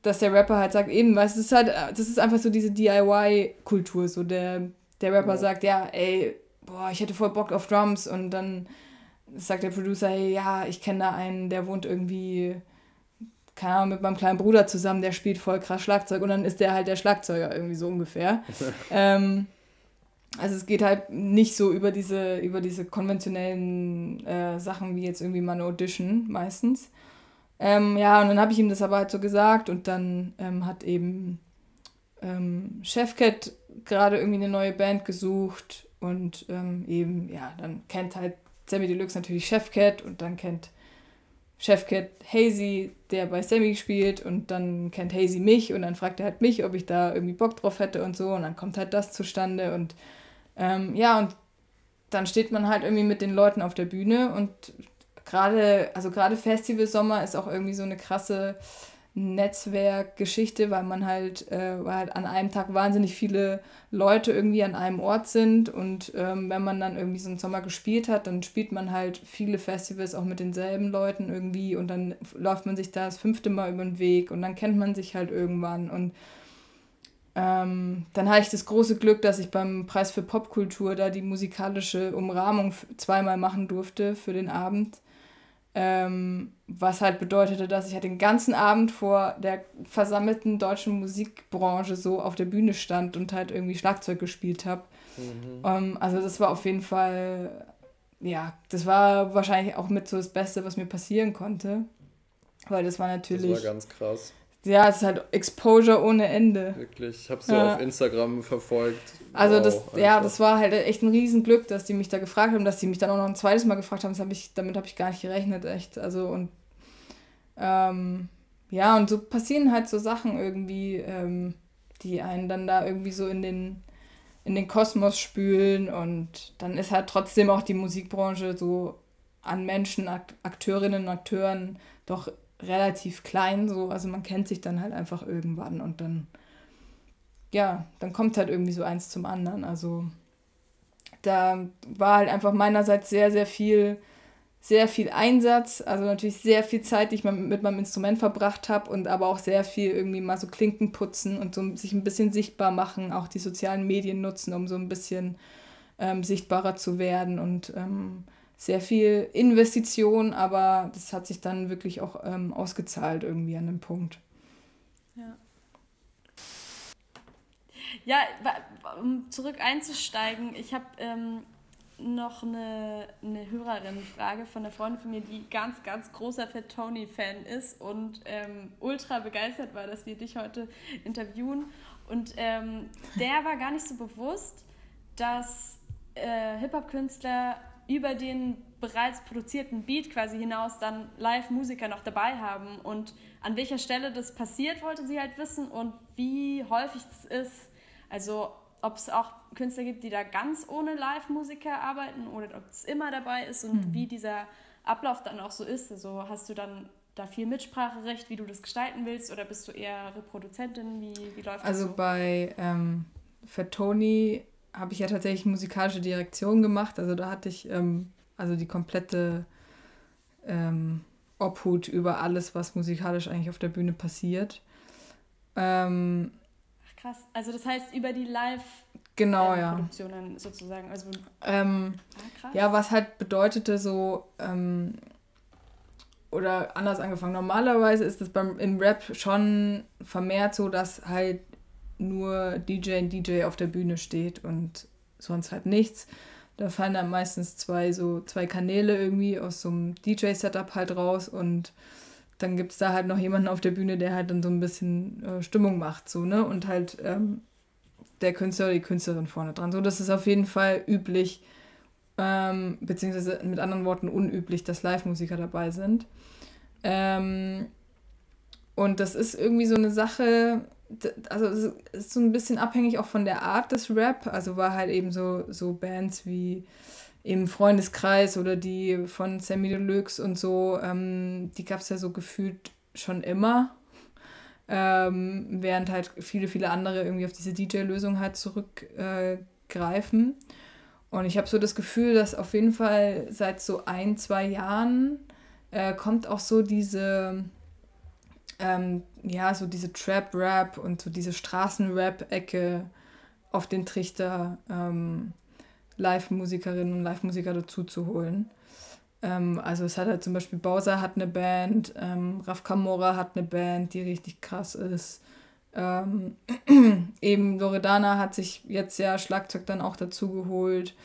dass der Rapper halt sagt, eben, weil es ist halt, das ist einfach so diese DIY-Kultur. So der, der Rapper ja. sagt, ja, ey, boah, ich hätte voll Bock auf Drums. Und dann sagt der Producer, hey, ja, ich kenne da einen, der wohnt irgendwie keine Ahnung, mit meinem kleinen Bruder zusammen, der spielt voll krass Schlagzeug und dann ist der halt der Schlagzeuger irgendwie so ungefähr. ähm, also es geht halt nicht so über diese, über diese konventionellen äh, Sachen wie jetzt irgendwie mal eine Audition meistens. Ähm, ja, und dann habe ich ihm das aber halt so gesagt und dann ähm, hat eben ähm, Chefcat gerade irgendwie eine neue Band gesucht und ähm, eben, ja, dann kennt halt Sammy Deluxe natürlich Chefcat und dann kennt Chef kennt Hazy, der bei Sammy spielt und dann kennt Hazy mich und dann fragt er halt mich, ob ich da irgendwie Bock drauf hätte und so und dann kommt halt das zustande und ähm, ja und dann steht man halt irgendwie mit den Leuten auf der Bühne und gerade, also gerade Festival Sommer ist auch irgendwie so eine krasse Netzwerkgeschichte, weil man halt, äh, weil halt an einem Tag wahnsinnig viele Leute irgendwie an einem Ort sind. Und ähm, wenn man dann irgendwie so einen Sommer gespielt hat, dann spielt man halt viele Festivals auch mit denselben Leuten irgendwie. Und dann läuft man sich da das fünfte Mal über den Weg und dann kennt man sich halt irgendwann. Und ähm, dann hatte ich das große Glück, dass ich beim Preis für Popkultur da die musikalische Umrahmung zweimal machen durfte für den Abend. Ähm, was halt bedeutete, dass ich halt den ganzen Abend vor der versammelten deutschen Musikbranche so auf der Bühne stand und halt irgendwie Schlagzeug gespielt habe. Mhm. Ähm, also das war auf jeden Fall ja, das war wahrscheinlich auch mit so das Beste, was mir passieren konnte. Weil das war natürlich. Das war ganz krass. Ja, es ist halt Exposure ohne Ende. Wirklich, ich habe so ja. auf Instagram verfolgt. Also wow, das, einfach. ja, das war halt echt ein Riesenglück, dass die mich da gefragt haben, dass die mich dann auch noch ein zweites Mal gefragt haben. Das hab ich, damit habe ich gar nicht gerechnet, echt. Also und ähm, ja, und so passieren halt so Sachen irgendwie, ähm, die einen dann da irgendwie so in den in den Kosmos spülen und dann ist halt trotzdem auch die Musikbranche so an Menschen, Akteurinnen und Akteuren doch relativ klein so, also man kennt sich dann halt einfach irgendwann und dann ja, dann kommt halt irgendwie so eins zum anderen, also da war halt einfach meinerseits sehr sehr viel sehr viel Einsatz, also natürlich sehr viel Zeit, die ich mit meinem Instrument verbracht habe und aber auch sehr viel irgendwie mal so Klinken putzen und so sich ein bisschen sichtbar machen, auch die sozialen Medien nutzen, um so ein bisschen ähm, sichtbarer zu werden und ähm, sehr viel Investition, aber das hat sich dann wirklich auch ähm, ausgezahlt irgendwie an dem Punkt. Ja. Ja, um zurück einzusteigen, ich habe ähm, noch eine, eine Hörerin-Frage von einer Freundin von mir, die ganz, ganz großer Fat Tony-Fan ist und ähm, ultra begeistert war, dass wir dich heute interviewen. Und ähm, der war gar nicht so bewusst, dass äh, Hip-Hop-Künstler über den bereits produzierten Beat quasi hinaus dann Live-Musiker noch dabei haben. Und an welcher Stelle das passiert, wollte sie halt wissen und wie häufig es ist. Also ob es auch Künstler gibt, die da ganz ohne Live-Musiker arbeiten oder ob es immer dabei ist und mhm. wie dieser Ablauf dann auch so ist. Also hast du dann da viel Mitspracherecht, wie du das gestalten willst oder bist du eher Reproduzentin? Wie, wie läuft also das so? bei ähm, für Tony habe ich ja tatsächlich musikalische Direktion gemacht. Also da hatte ich ähm, also die komplette ähm, Obhut über alles, was musikalisch eigentlich auf der Bühne passiert. Ähm, Krass. Also das heißt über die Live genau, äh, Produktionen ja. sozusagen. Also, ähm, ah, ja, was halt bedeutete so ähm, oder anders angefangen. Normalerweise ist es beim im Rap schon vermehrt so, dass halt nur DJ und DJ auf der Bühne steht und sonst halt nichts. Da fallen dann meistens zwei so zwei Kanäle irgendwie aus so einem DJ-Setup halt raus und dann gibt es da halt noch jemanden auf der Bühne, der halt dann so ein bisschen äh, Stimmung macht, so, ne? Und halt ähm, der Künstler oder die Künstlerin vorne dran. So, das ist auf jeden Fall üblich, ähm, beziehungsweise mit anderen Worten unüblich, dass Live-Musiker dabei sind. Ähm, und das ist irgendwie so eine Sache, also es ist so ein bisschen abhängig auch von der Art des Rap. Also war halt eben so, so Bands wie im Freundeskreis oder die von Sammy Deluxe und so, ähm, die gab es ja so gefühlt schon immer. Ähm, während halt viele, viele andere irgendwie auf diese DJ-Lösung halt zurückgreifen. Äh, und ich habe so das Gefühl, dass auf jeden Fall seit so ein, zwei Jahren äh, kommt auch so diese, ähm, ja, so diese Trap-Rap und so diese Straßen-Rap-Ecke auf den Trichter. Ähm, Live-Musikerinnen und Live-Musiker dazu zu holen. Ähm, also es hat halt zum Beispiel Bowser hat eine Band, ähm, Raf Kamora hat eine Band, die richtig krass ist. Ähm, eben Loredana hat sich jetzt ja Schlagzeug dann auch dazu geholt.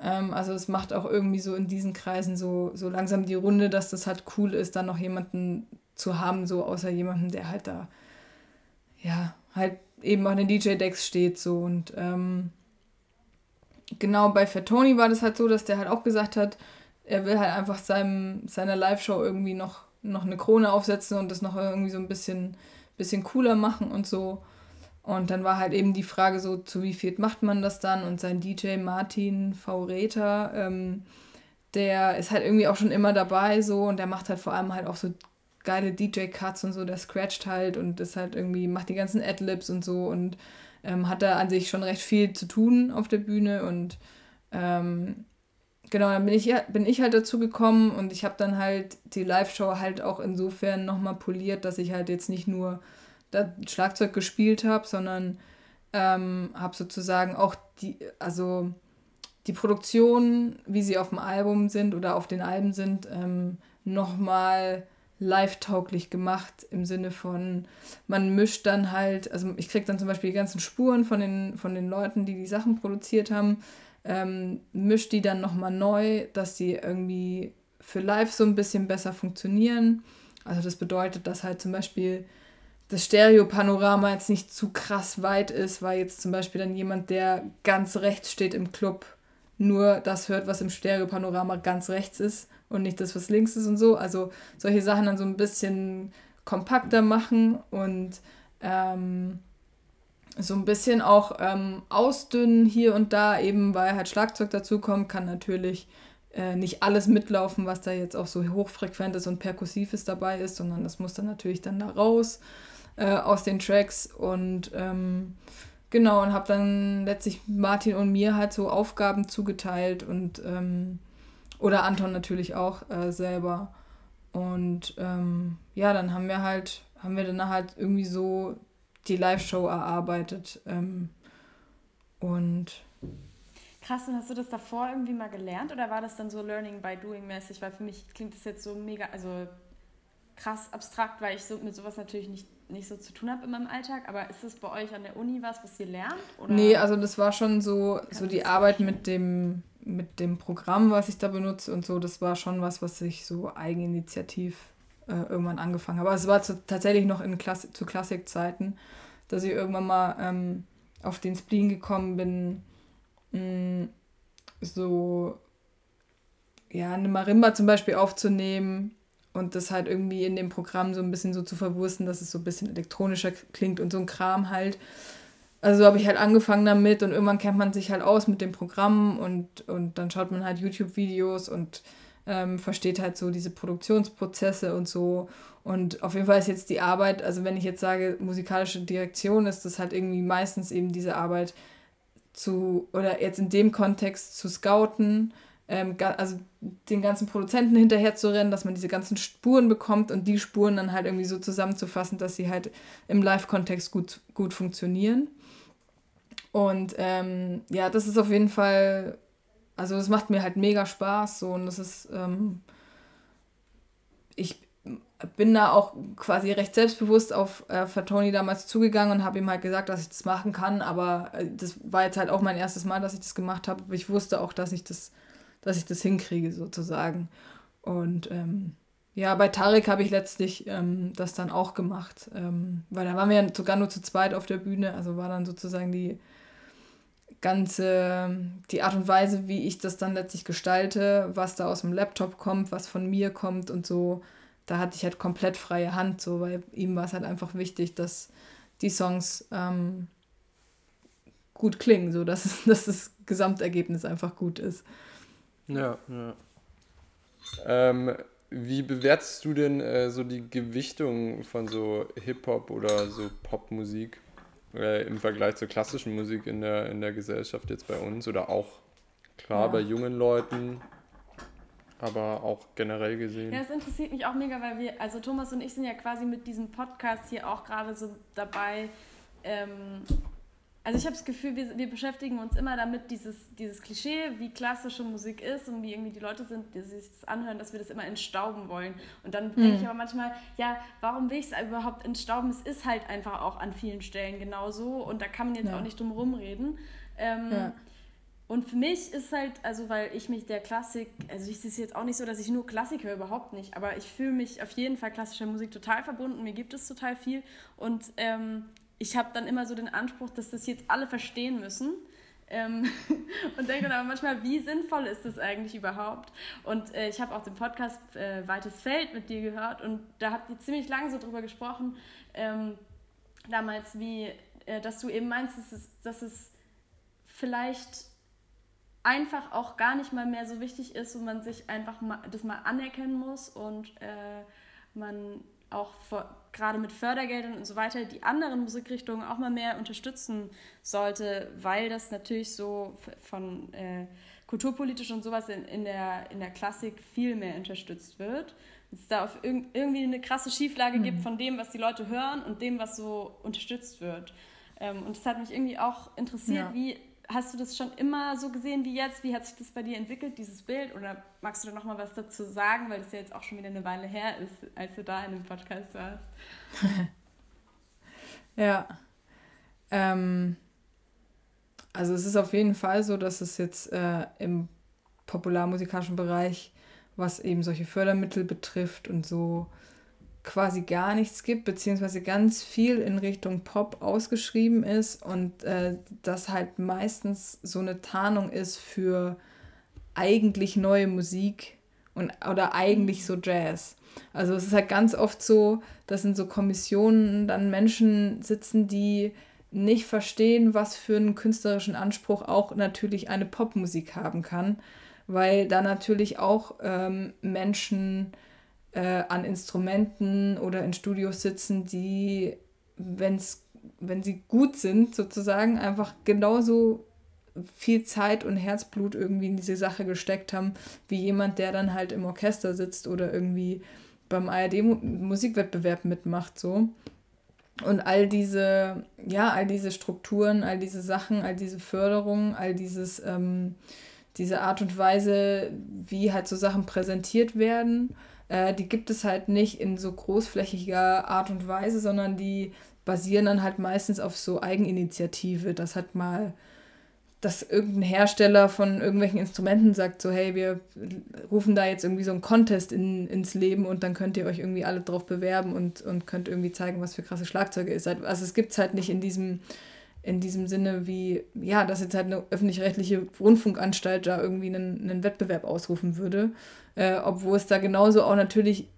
Ähm, also es macht auch irgendwie so in diesen Kreisen so, so langsam die Runde, dass das halt cool ist, dann noch jemanden zu haben, so außer jemanden, der halt da, ja, halt eben auch den DJ-Decks steht so und ähm, genau bei Fatoni war das halt so, dass der halt auch gesagt hat, er will halt einfach seinem, seiner Live-Show irgendwie noch, noch eine Krone aufsetzen und das noch irgendwie so ein bisschen, bisschen cooler machen und so. Und dann war halt eben die Frage so, zu wie viel macht man das dann? Und sein DJ Martin V. Räther, ähm, der ist halt irgendwie auch schon immer dabei so und der macht halt vor allem halt auch so geile DJ-Cuts und so, der scratcht halt und ist halt irgendwie, macht die ganzen Adlibs und so und ähm, hat da an sich schon recht viel zu tun auf der Bühne und ähm, genau, dann bin ich, bin ich halt dazu gekommen und ich habe dann halt die Live-Show halt auch insofern nochmal poliert, dass ich halt jetzt nicht nur das Schlagzeug gespielt habe, sondern ähm, habe sozusagen auch die, also die Produktion, wie sie auf dem Album sind oder auf den Alben sind, ähm, nochmal live-tauglich gemacht im Sinne von, man mischt dann halt, also ich kriege dann zum Beispiel die ganzen Spuren von den, von den Leuten, die die Sachen produziert haben, ähm, mischt die dann nochmal neu, dass die irgendwie für live so ein bisschen besser funktionieren. Also das bedeutet, dass halt zum Beispiel das Stereopanorama jetzt nicht zu krass weit ist, weil jetzt zum Beispiel dann jemand, der ganz rechts steht im Club, nur das hört, was im Stereopanorama ganz rechts ist und nicht das, was links ist und so. Also solche Sachen dann so ein bisschen kompakter machen und ähm, so ein bisschen auch ähm, ausdünnen hier und da, eben weil halt Schlagzeug dazukommt, kann natürlich äh, nicht alles mitlaufen, was da jetzt auch so hochfrequent ist und perkussives dabei ist, sondern das muss dann natürlich dann da raus äh, aus den Tracks und ähm, genau und habe dann letztlich Martin und mir halt so Aufgaben zugeteilt und ähm, oder Anton natürlich auch äh, selber und ähm, ja dann haben wir halt haben wir dann halt irgendwie so die Live-Show erarbeitet ähm, und Krass, und hast du das davor irgendwie mal gelernt oder war das dann so Learning by Doing mäßig? Weil für mich klingt das jetzt so mega, also krass abstrakt, weil ich so mit sowas natürlich nicht nicht so zu tun habe in meinem Alltag, aber ist das bei euch an der Uni was, was ihr lernt? Oder? Nee, also das war schon so, so die Arbeit mit dem, mit dem Programm, was ich da benutze und so, das war schon was, was ich so eigeninitiativ äh, irgendwann angefangen habe. Aber es war zu, tatsächlich noch in Klass zu Klassikzeiten, dass ich irgendwann mal ähm, auf den Spleen gekommen bin, mh, mm, so ja, eine Marimba zum Beispiel aufzunehmen und das halt irgendwie in dem Programm so ein bisschen so zu verwursten, dass es so ein bisschen elektronischer klingt und so ein Kram halt. Also so habe ich halt angefangen damit und irgendwann kennt man sich halt aus mit dem Programm und, und dann schaut man halt YouTube-Videos und ähm, versteht halt so diese Produktionsprozesse und so. Und auf jeden Fall ist jetzt die Arbeit, also wenn ich jetzt sage musikalische Direktion, ist das halt irgendwie meistens eben diese Arbeit zu, oder jetzt in dem Kontext zu scouten, ähm, also den ganzen Produzenten hinterher zu rennen, dass man diese ganzen Spuren bekommt und die Spuren dann halt irgendwie so zusammenzufassen, dass sie halt im Live-Kontext gut, gut funktionieren. Und ähm, ja, das ist auf jeden Fall, also das macht mir halt mega Spaß so und das ist, ähm, ich bin da auch quasi recht selbstbewusst auf äh, Fatoni damals zugegangen und habe ihm halt gesagt, dass ich das machen kann, aber äh, das war jetzt halt auch mein erstes Mal, dass ich das gemacht habe. Aber ich wusste auch, dass ich das dass ich das hinkriege sozusagen. Und ähm, ja, bei Tarek habe ich letztlich ähm, das dann auch gemacht, ähm, weil da waren wir ja sogar nur zu zweit auf der Bühne, also war dann sozusagen die ganze, die Art und Weise, wie ich das dann letztlich gestalte, was da aus dem Laptop kommt, was von mir kommt und so, da hatte ich halt komplett freie Hand, so, weil ihm war es halt einfach wichtig, dass die Songs ähm, gut klingen, so dass, dass das Gesamtergebnis einfach gut ist. Ja, ja. Ähm, wie bewertest du denn äh, so die Gewichtung von so Hip-Hop oder so Popmusik äh, im Vergleich zur klassischen Musik in der, in der Gesellschaft jetzt bei uns oder auch klar ja. bei jungen Leuten, aber auch generell gesehen? Ja, das interessiert mich auch mega, weil wir, also Thomas und ich sind ja quasi mit diesem Podcast hier auch gerade so dabei, ähm, also ich habe das Gefühl, wir, wir beschäftigen uns immer damit, dieses, dieses Klischee, wie klassische Musik ist und wie irgendwie die Leute sind, die sich das anhören, dass wir das immer entstauben wollen. Und dann mhm. denke ich aber manchmal, ja, warum will ich es überhaupt entstauben? Es ist halt einfach auch an vielen Stellen genauso und da kann man jetzt ja. auch nicht drum rumreden. Ähm, ja. Und für mich ist halt, also weil ich mich der Klassik, also ich ist jetzt auch nicht so, dass ich nur Klassik höre, überhaupt nicht, aber ich fühle mich auf jeden Fall klassischer Musik total verbunden, mir gibt es total viel und ähm, ich habe dann immer so den Anspruch, dass das jetzt alle verstehen müssen. Ähm, und denke dann aber manchmal, wie sinnvoll ist das eigentlich überhaupt? Und äh, ich habe auch den Podcast äh, Weites Feld mit dir gehört und da habt ihr ziemlich lange so drüber gesprochen, ähm, damals, wie, äh, dass du eben meinst, dass es, dass es vielleicht einfach auch gar nicht mal mehr so wichtig ist und man sich einfach mal, das mal anerkennen muss und äh, man auch vor, gerade mit Fördergeldern und so weiter die anderen Musikrichtungen auch mal mehr unterstützen sollte, weil das natürlich so von äh, kulturpolitisch und sowas in, in, der, in der Klassik viel mehr unterstützt wird. Es da auf irg irgendwie eine krasse Schieflage mhm. gibt von dem, was die Leute hören und dem, was so unterstützt wird. Ähm, und es hat mich irgendwie auch interessiert, ja. wie, hast du das schon immer so gesehen wie jetzt? Wie hat sich das bei dir entwickelt, dieses Bild? Oder magst du da nochmal was dazu sagen, weil das ja jetzt auch schon wieder eine Weile her ist, als du da in dem Podcast warst? ja. Ähm, also es ist auf jeden Fall so, dass es jetzt äh, im popularmusikalischen Bereich, was eben solche Fördermittel betrifft und so, quasi gar nichts gibt, beziehungsweise ganz viel in Richtung Pop ausgeschrieben ist und äh, das halt meistens so eine Tarnung ist für eigentlich neue Musik und, oder eigentlich so Jazz. Also es ist halt ganz oft so, dass in so Kommissionen dann Menschen sitzen, die nicht verstehen, was für einen künstlerischen Anspruch auch natürlich eine Popmusik haben kann, weil da natürlich auch ähm, Menschen äh, an Instrumenten oder in Studios sitzen, die, wenn's, wenn sie gut sind, sozusagen, einfach genauso viel Zeit und Herzblut irgendwie in diese Sache gesteckt haben, wie jemand, der dann halt im Orchester sitzt oder irgendwie beim ARD-Musikwettbewerb mitmacht, so. Und all diese, ja, all diese Strukturen, all diese Sachen, all diese Förderungen, all dieses, ähm, diese Art und Weise, wie halt so Sachen präsentiert werden, äh, die gibt es halt nicht in so großflächiger Art und Weise, sondern die basieren dann halt meistens auf so Eigeninitiative. Das hat mal, dass irgendein Hersteller von irgendwelchen Instrumenten sagt, so, hey, wir rufen da jetzt irgendwie so einen Contest in, ins Leben und dann könnt ihr euch irgendwie alle drauf bewerben und, und könnt irgendwie zeigen, was für krasse Schlagzeuge ihr seid. Also es gibt es halt nicht in diesem in diesem Sinne wie, ja, dass jetzt halt eine öffentlich-rechtliche Rundfunkanstalt da irgendwie einen, einen Wettbewerb ausrufen würde, äh, obwohl es da genauso auch natürlich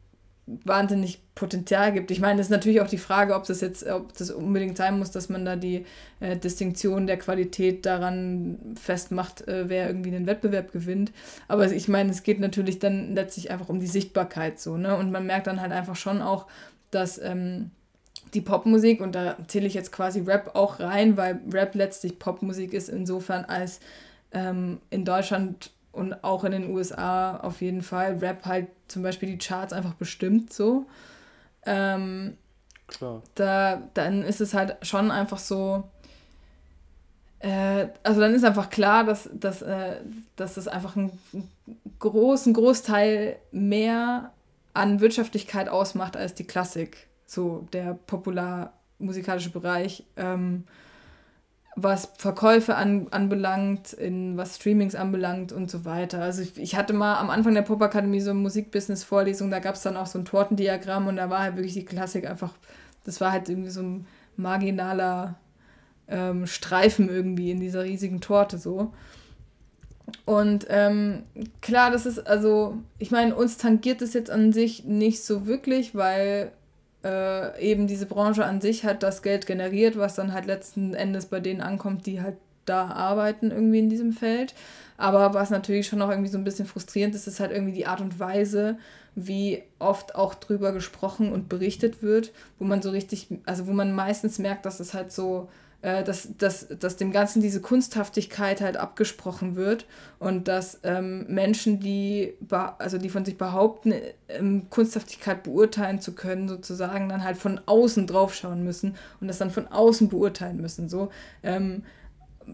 wahnsinnig Potenzial gibt. Ich meine, es ist natürlich auch die Frage, ob das jetzt, ob das unbedingt sein muss, dass man da die äh, Distinktion der Qualität daran festmacht, äh, wer irgendwie einen Wettbewerb gewinnt. Aber ich meine, es geht natürlich dann letztlich einfach um die Sichtbarkeit so, ne? Und man merkt dann halt einfach schon auch, dass ähm, die Popmusik, und da zähle ich jetzt quasi Rap auch rein, weil Rap letztlich Popmusik ist, insofern als ähm, in Deutschland und auch in den USA auf jeden Fall Rap halt zum Beispiel die Charts einfach bestimmt so. Ähm, Klar. Da, dann ist es halt schon einfach so, äh, also dann ist einfach klar, dass, dass, äh, dass das einfach einen großen Großteil mehr an Wirtschaftlichkeit ausmacht als die Klassik so der popularmusikalische Bereich, ähm, was Verkäufe an, anbelangt, in was Streamings anbelangt und so weiter. Also ich, ich hatte mal am Anfang der Popakademie so eine Musikbusiness-Vorlesung, da gab es dann auch so ein Tortendiagramm und da war halt wirklich die Klassik einfach, das war halt irgendwie so ein marginaler ähm, Streifen irgendwie in dieser riesigen Torte so. Und ähm, klar, das ist also, ich meine, uns tangiert es jetzt an sich nicht so wirklich, weil äh, eben diese Branche an sich hat das Geld generiert, was dann halt letzten Endes bei denen ankommt, die halt da arbeiten irgendwie in diesem Feld. Aber was natürlich schon noch irgendwie so ein bisschen frustrierend ist, ist halt irgendwie die Art und Weise, wie oft auch drüber gesprochen und berichtet wird, wo man so richtig, also wo man meistens merkt, dass es halt so äh, dass, dass, dass dem Ganzen diese Kunsthaftigkeit halt abgesprochen wird und dass ähm, Menschen, die, also die von sich behaupten, ähm, Kunsthaftigkeit beurteilen zu können, sozusagen dann halt von außen draufschauen müssen und das dann von außen beurteilen müssen. So. Ähm,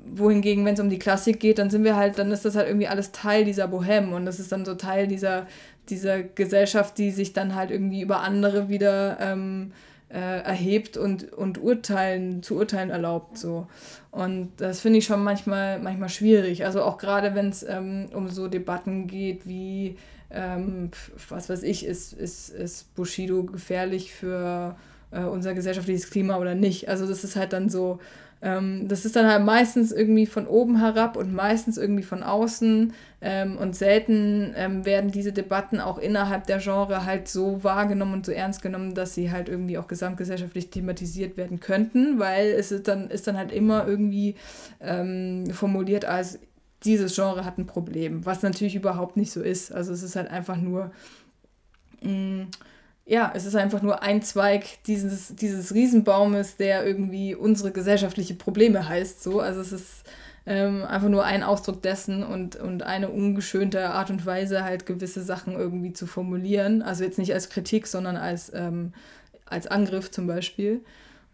wohingegen, wenn es um die Klassik geht, dann sind wir halt, dann ist das halt irgendwie alles Teil dieser Bohème und das ist dann so Teil dieser, dieser Gesellschaft, die sich dann halt irgendwie über andere wieder ähm, äh, erhebt und, und urteilen, zu urteilen erlaubt. So. Und das finde ich schon manchmal, manchmal schwierig. Also auch gerade wenn es ähm, um so Debatten geht wie, ähm, was weiß ich, ist, ist, ist Bushido gefährlich für äh, unser gesellschaftliches Klima oder nicht. Also das ist halt dann so, ähm, das ist dann halt meistens irgendwie von oben herab und meistens irgendwie von außen. Ähm, und selten ähm, werden diese Debatten auch innerhalb der Genre halt so wahrgenommen und so ernst genommen, dass sie halt irgendwie auch gesamtgesellschaftlich thematisiert werden könnten, weil es ist dann, ist dann halt immer irgendwie ähm, formuliert als dieses Genre hat ein Problem, was natürlich überhaupt nicht so ist. Also es ist halt einfach nur. Mh, mm, ja, es ist einfach nur ein Zweig dieses, dieses Riesenbaumes, der irgendwie unsere gesellschaftliche Probleme heißt. So. Also es ist ähm, einfach nur ein Ausdruck dessen und, und eine ungeschönte Art und Weise, halt gewisse Sachen irgendwie zu formulieren. Also jetzt nicht als Kritik, sondern als, ähm, als Angriff zum Beispiel.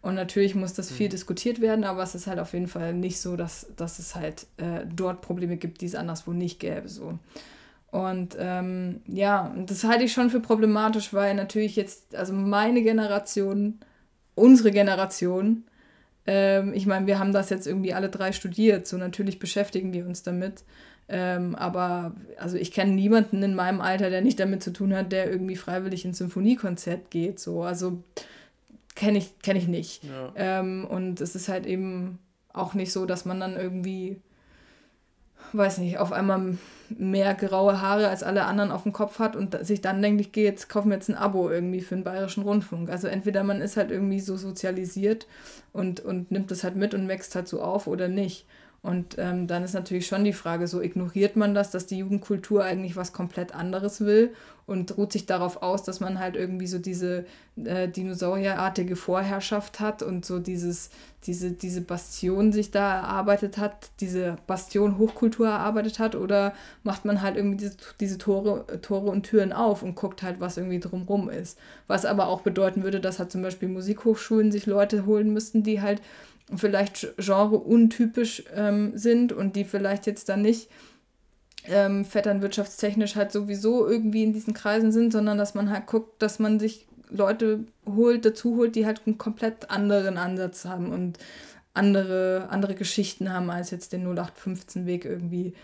Und natürlich muss das viel mhm. diskutiert werden, aber es ist halt auf jeden Fall nicht so, dass, dass es halt äh, dort Probleme gibt, die es anderswo nicht gäbe. So. Und ähm, ja, das halte ich schon für problematisch, weil natürlich jetzt, also meine Generation, unsere Generation, ähm, ich meine, wir haben das jetzt irgendwie alle drei studiert, so natürlich beschäftigen wir uns damit. Ähm, aber also ich kenne niemanden in meinem Alter, der nicht damit zu tun hat, der irgendwie freiwillig ins Symphoniekonzert geht. So, also kenne ich, kenn ich nicht. Ja. Ähm, und es ist halt eben auch nicht so, dass man dann irgendwie, weiß nicht, auf einmal mehr graue Haare als alle anderen auf dem Kopf hat und sich dann denkt, ich gehe jetzt, kaufe mir jetzt ein Abo irgendwie für den Bayerischen Rundfunk. Also entweder man ist halt irgendwie so sozialisiert und, und nimmt das halt mit und wächst halt so auf oder nicht. Und ähm, dann ist natürlich schon die Frage, so ignoriert man das, dass die Jugendkultur eigentlich was komplett anderes will und ruht sich darauf aus, dass man halt irgendwie so diese äh, dinosaurierartige Vorherrschaft hat und so dieses, diese, diese Bastion sich da erarbeitet hat, diese Bastion Hochkultur erarbeitet hat oder macht man halt irgendwie diese, diese Tore, Tore und Türen auf und guckt halt, was irgendwie drumrum ist. Was aber auch bedeuten würde, dass halt zum Beispiel Musikhochschulen sich Leute holen müssten, die halt vielleicht genre-untypisch ähm, sind und die vielleicht jetzt dann nicht ähm, vetternwirtschaftstechnisch halt sowieso irgendwie in diesen Kreisen sind, sondern dass man halt guckt, dass man sich Leute holt, dazu holt, die halt einen komplett anderen Ansatz haben und andere, andere Geschichten haben, als jetzt den 0815-Weg irgendwie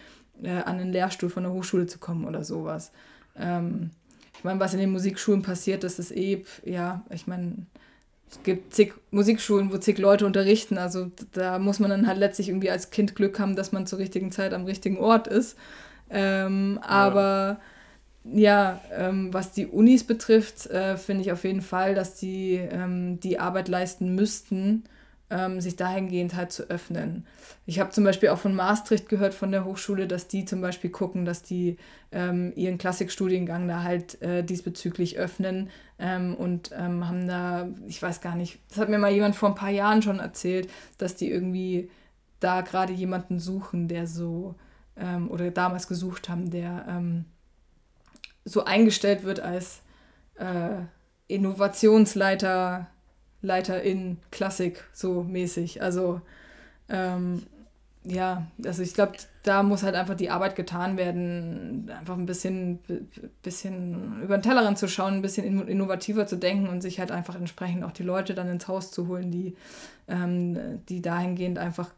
äh, an den Lehrstuhl von der Hochschule zu kommen oder sowas. Ähm, ich meine, was in den Musikschulen passiert, das ist eh, ja, ich meine, es gibt zig Musikschulen, wo zig Leute unterrichten. Also da muss man dann halt letztlich irgendwie als Kind Glück haben, dass man zur richtigen Zeit am richtigen Ort ist. Ähm, aber ja, ähm, was die Unis betrifft, äh, finde ich auf jeden Fall, dass die ähm, die Arbeit leisten müssten, ähm, sich dahingehend halt zu öffnen. Ich habe zum Beispiel auch von Maastricht gehört, von der Hochschule, dass die zum Beispiel gucken, dass die ähm, ihren Klassikstudiengang da halt äh, diesbezüglich öffnen ähm, und ähm, haben da, ich weiß gar nicht, das hat mir mal jemand vor ein paar Jahren schon erzählt, dass die irgendwie da gerade jemanden suchen, der so, oder damals gesucht haben, der so eingestellt wird als äh, Innovationsleiter Leiter in Klassik, so mäßig. Also, ähm, ja, also ich glaube, da muss halt einfach die Arbeit getan werden, einfach ein bisschen, bisschen über den Tellerrand zu schauen, ein bisschen innovativer zu denken und sich halt einfach entsprechend auch die Leute dann ins Haus zu holen, die, ähm, die dahingehend einfach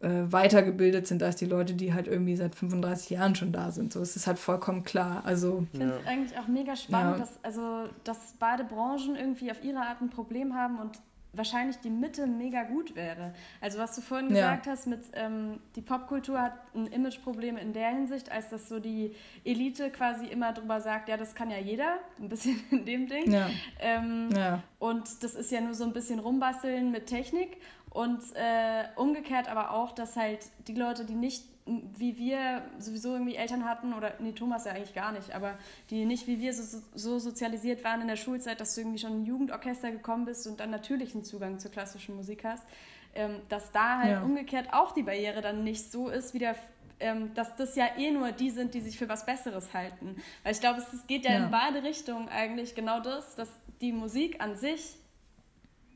äh, weitergebildet sind als die Leute, die halt irgendwie seit 35 Jahren schon da sind. So, es ist halt vollkommen klar. Also, ich finde es ja. eigentlich auch mega spannend, ja. dass, also, dass beide Branchen irgendwie auf ihre Art ein Problem haben und wahrscheinlich die Mitte mega gut wäre. Also was du vorhin ja. gesagt hast, mit ähm, die Popkultur hat ein Imageproblem in der Hinsicht, als dass so die Elite quasi immer drüber sagt, ja, das kann ja jeder, ein bisschen in dem Ding. Ja. Ähm, ja. Und das ist ja nur so ein bisschen rumbasteln mit Technik. Und äh, umgekehrt aber auch, dass halt die Leute, die nicht wie wir sowieso irgendwie Eltern hatten, oder nee, Thomas ja eigentlich gar nicht, aber die nicht wie wir so, so sozialisiert waren in der Schulzeit, dass du irgendwie schon in ein Jugendorchester gekommen bist und dann natürlich einen Zugang zur klassischen Musik hast, ähm, dass da halt ja. umgekehrt auch die Barriere dann nicht so ist, wie der ähm, dass das ja eh nur die sind, die sich für was Besseres halten. Weil ich glaube, es, geht ja, ja in beide Richtungen eigentlich genau das, dass die Musik an sich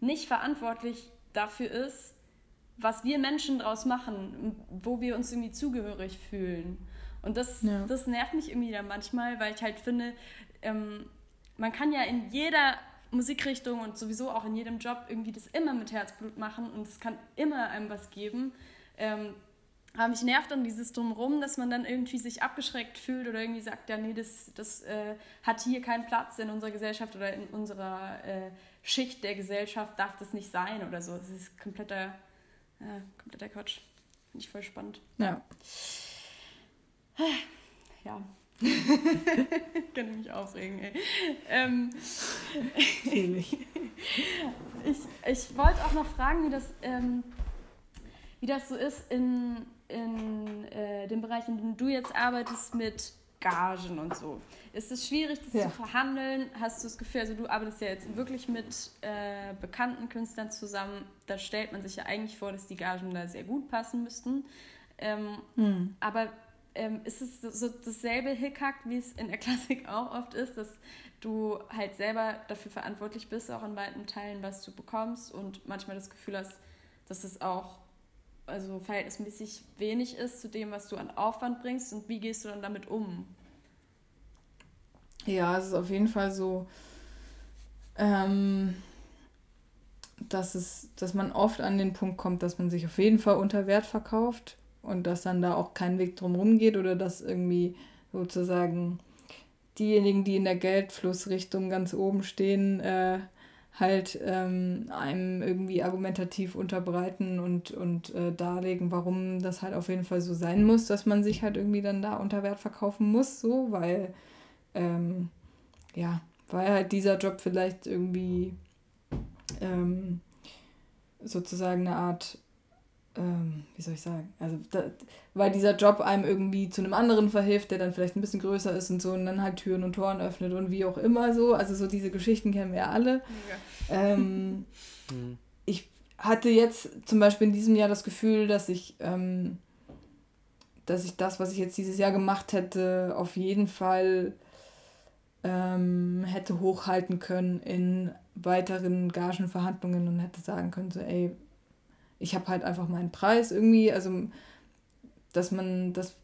nicht verantwortlich dafür ist, was wir Menschen daraus machen, wo wir uns irgendwie zugehörig fühlen. Und das, ja. das nervt mich irgendwie dann manchmal, weil ich halt finde, ähm, man kann ja in jeder Musikrichtung und sowieso auch in jedem Job irgendwie das immer mit Herzblut machen und es kann immer einem was geben. Ähm, aber mich nervt dann dieses Drumherum, dass man dann irgendwie sich abgeschreckt fühlt oder irgendwie sagt, ja, nee, das, das äh, hat hier keinen Platz in unserer Gesellschaft oder in unserer äh, Schicht der Gesellschaft, darf das nicht sein oder so. Das ist kompletter, äh, kompletter Quatsch. Finde ich voll spannend. Ja. Ja. Kann mich aufregen, ey. Ähm, ich ich wollte auch noch fragen, wie das, ähm, wie das so ist in in äh, dem Bereich, in dem du jetzt arbeitest, mit Gagen und so. Ist es schwierig, das ja. zu verhandeln? Hast du das Gefühl, also du arbeitest ja jetzt wirklich mit äh, bekannten Künstlern zusammen, da stellt man sich ja eigentlich vor, dass die Gagen da sehr gut passen müssten. Ähm, hm. Aber ähm, ist es so dasselbe Hickhack, wie es in der Klassik auch oft ist, dass du halt selber dafür verantwortlich bist, auch in weiten Teilen, was du bekommst und manchmal das Gefühl hast, dass es auch also verhältnismäßig wenig ist zu dem, was du an Aufwand bringst und wie gehst du dann damit um? Ja, es ist auf jeden Fall so, ähm, dass, es, dass man oft an den Punkt kommt, dass man sich auf jeden Fall unter Wert verkauft und dass dann da auch kein Weg drum geht oder dass irgendwie sozusagen diejenigen, die in der Geldflussrichtung ganz oben stehen, äh, halt ähm, einem irgendwie argumentativ unterbreiten und, und äh, darlegen, warum das halt auf jeden Fall so sein muss, dass man sich halt irgendwie dann da unter Wert verkaufen muss, so, weil ähm, ja, weil halt dieser Job vielleicht irgendwie ähm, sozusagen eine Art ähm, wie soll ich sagen, also da, weil dieser Job einem irgendwie zu einem anderen verhilft, der dann vielleicht ein bisschen größer ist und so und dann halt Türen und Toren öffnet und wie auch immer so. Also so diese Geschichten kennen wir ja alle. Ja. Ähm, mhm. Ich hatte jetzt zum Beispiel in diesem Jahr das Gefühl, dass ich, ähm, dass ich das, was ich jetzt dieses Jahr gemacht hätte, auf jeden Fall ähm, hätte hochhalten können in weiteren Gagenverhandlungen und hätte sagen können, so ey, ich habe halt einfach meinen Preis irgendwie, also dass man das,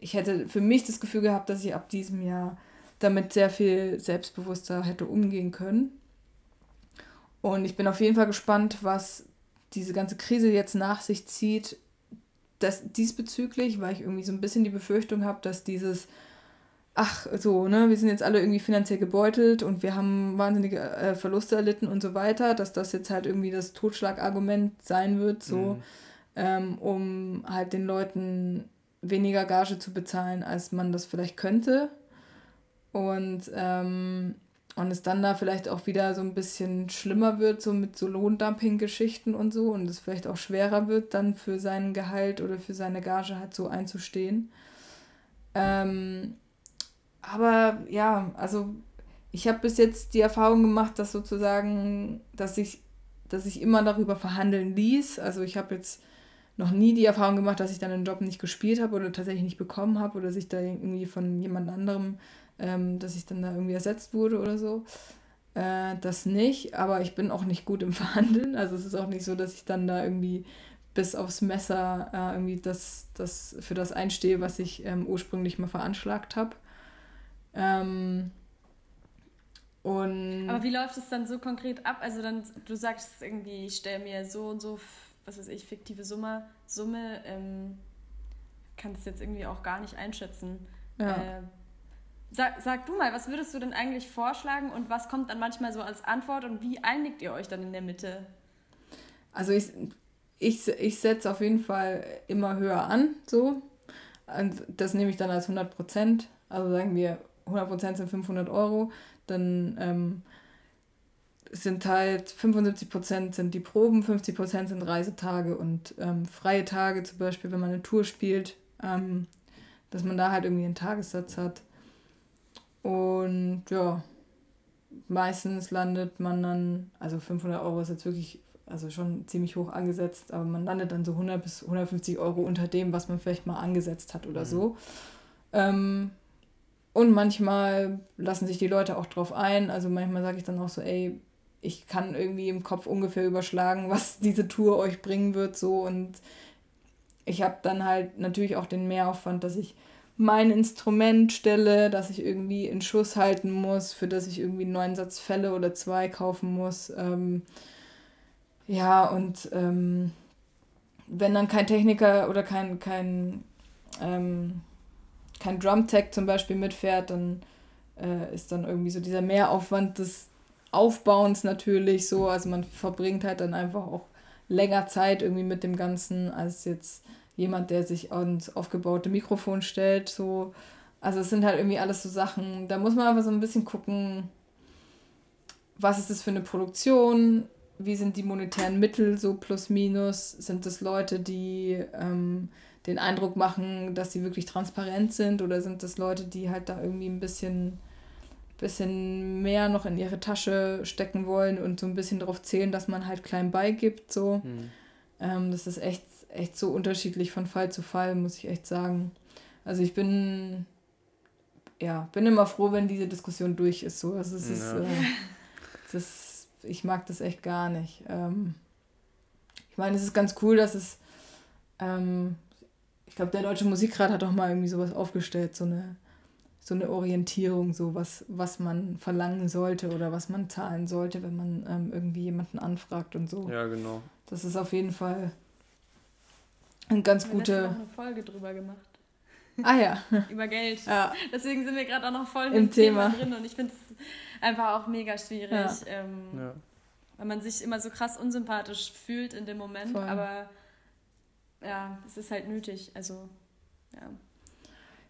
ich hätte für mich das Gefühl gehabt, dass ich ab diesem Jahr damit sehr viel selbstbewusster hätte umgehen können. Und ich bin auf jeden Fall gespannt, was diese ganze Krise jetzt nach sich zieht, das diesbezüglich, weil ich irgendwie so ein bisschen die Befürchtung habe, dass dieses ach, so, ne, wir sind jetzt alle irgendwie finanziell gebeutelt und wir haben wahnsinnige äh, Verluste erlitten und so weiter, dass das jetzt halt irgendwie das Totschlagargument sein wird, so, mhm. ähm, um halt den Leuten weniger Gage zu bezahlen, als man das vielleicht könnte. Und, ähm, und es dann da vielleicht auch wieder so ein bisschen schlimmer wird, so mit so Lohndumping-Geschichten und so, und es vielleicht auch schwerer wird, dann für sein Gehalt oder für seine Gage halt so einzustehen. Ähm, aber ja, also ich habe bis jetzt die Erfahrung gemacht, dass sozusagen, dass ich, dass ich immer darüber verhandeln ließ. Also ich habe jetzt noch nie die Erfahrung gemacht, dass ich dann einen Job nicht gespielt habe oder tatsächlich nicht bekommen habe oder sich da irgendwie von jemand anderem, ähm, dass ich dann da irgendwie ersetzt wurde oder so. Äh, das nicht, aber ich bin auch nicht gut im Verhandeln. Also es ist auch nicht so, dass ich dann da irgendwie bis aufs Messer äh, irgendwie das, das für das einstehe, was ich ähm, ursprünglich mal veranschlagt habe. Ähm, und Aber wie läuft es dann so konkret ab? Also dann, du sagst irgendwie, ich stelle mir so und so, was weiß ich, fiktive Summe, Summe, ähm, kann es jetzt irgendwie auch gar nicht einschätzen. Ja. Äh, sag, sag du mal, was würdest du denn eigentlich vorschlagen und was kommt dann manchmal so als Antwort und wie einigt ihr euch dann in der Mitte? Also ich, ich, ich setze auf jeden Fall immer höher an, so. Und das nehme ich dann als 100 Prozent. Also sagen wir 100% sind 500 Euro, dann ähm, sind halt 75% sind die Proben, 50% sind Reisetage und ähm, freie Tage, zum Beispiel, wenn man eine Tour spielt, ähm, dass man da halt irgendwie einen Tagessatz hat. Und ja, meistens landet man dann, also 500 Euro ist jetzt wirklich, also schon ziemlich hoch angesetzt, aber man landet dann so 100 bis 150 Euro unter dem, was man vielleicht mal angesetzt hat oder mhm. so. Ähm, und manchmal lassen sich die Leute auch drauf ein. Also manchmal sage ich dann auch so, ey, ich kann irgendwie im Kopf ungefähr überschlagen, was diese Tour euch bringen wird, so. Und ich habe dann halt natürlich auch den Mehraufwand, dass ich mein Instrument stelle, dass ich irgendwie in Schuss halten muss, für das ich irgendwie einen neuen Satz Fälle oder zwei kaufen muss. Ähm, ja, und ähm, wenn dann kein Techniker oder kein, kein ähm, kein Drumtech zum Beispiel mitfährt, dann äh, ist dann irgendwie so dieser Mehraufwand des Aufbauens natürlich so. Also man verbringt halt dann einfach auch länger Zeit irgendwie mit dem Ganzen als jetzt jemand, der sich ans aufgebaute Mikrofon stellt. So. Also es sind halt irgendwie alles so Sachen, da muss man einfach so ein bisschen gucken, was ist das für eine Produktion, wie sind die monetären Mittel so plus minus, sind das Leute, die ähm, den Eindruck machen, dass sie wirklich transparent sind oder sind das Leute, die halt da irgendwie ein bisschen, bisschen mehr noch in ihre Tasche stecken wollen und so ein bisschen darauf zählen, dass man halt klein beigibt. So. Mhm. Ähm, das ist echt, echt so unterschiedlich von Fall zu Fall, muss ich echt sagen. Also ich bin, ja, bin immer froh, wenn diese Diskussion durch ist. So. Also es ist, äh, das, ich mag das echt gar nicht. Ähm, ich meine, es ist ganz cool, dass es, ähm, ich glaube, der Deutsche Musikrat hat doch mal irgendwie sowas aufgestellt, so eine, so eine Orientierung, so was, was man verlangen sollte oder was man zahlen sollte, wenn man ähm, irgendwie jemanden anfragt und so. Ja, genau. Das ist auf jeden Fall eine ganz gute. Wir haben eine Folge drüber gemacht. Ah ja. Über Geld. Ja. Deswegen sind wir gerade auch noch voll im Thema. Thema, drin und ich finde es einfach auch mega schwierig. Ja. Ähm, ja. Weil man sich immer so krass unsympathisch fühlt in dem Moment, voll. aber ja, es ist halt nötig. Also, ja.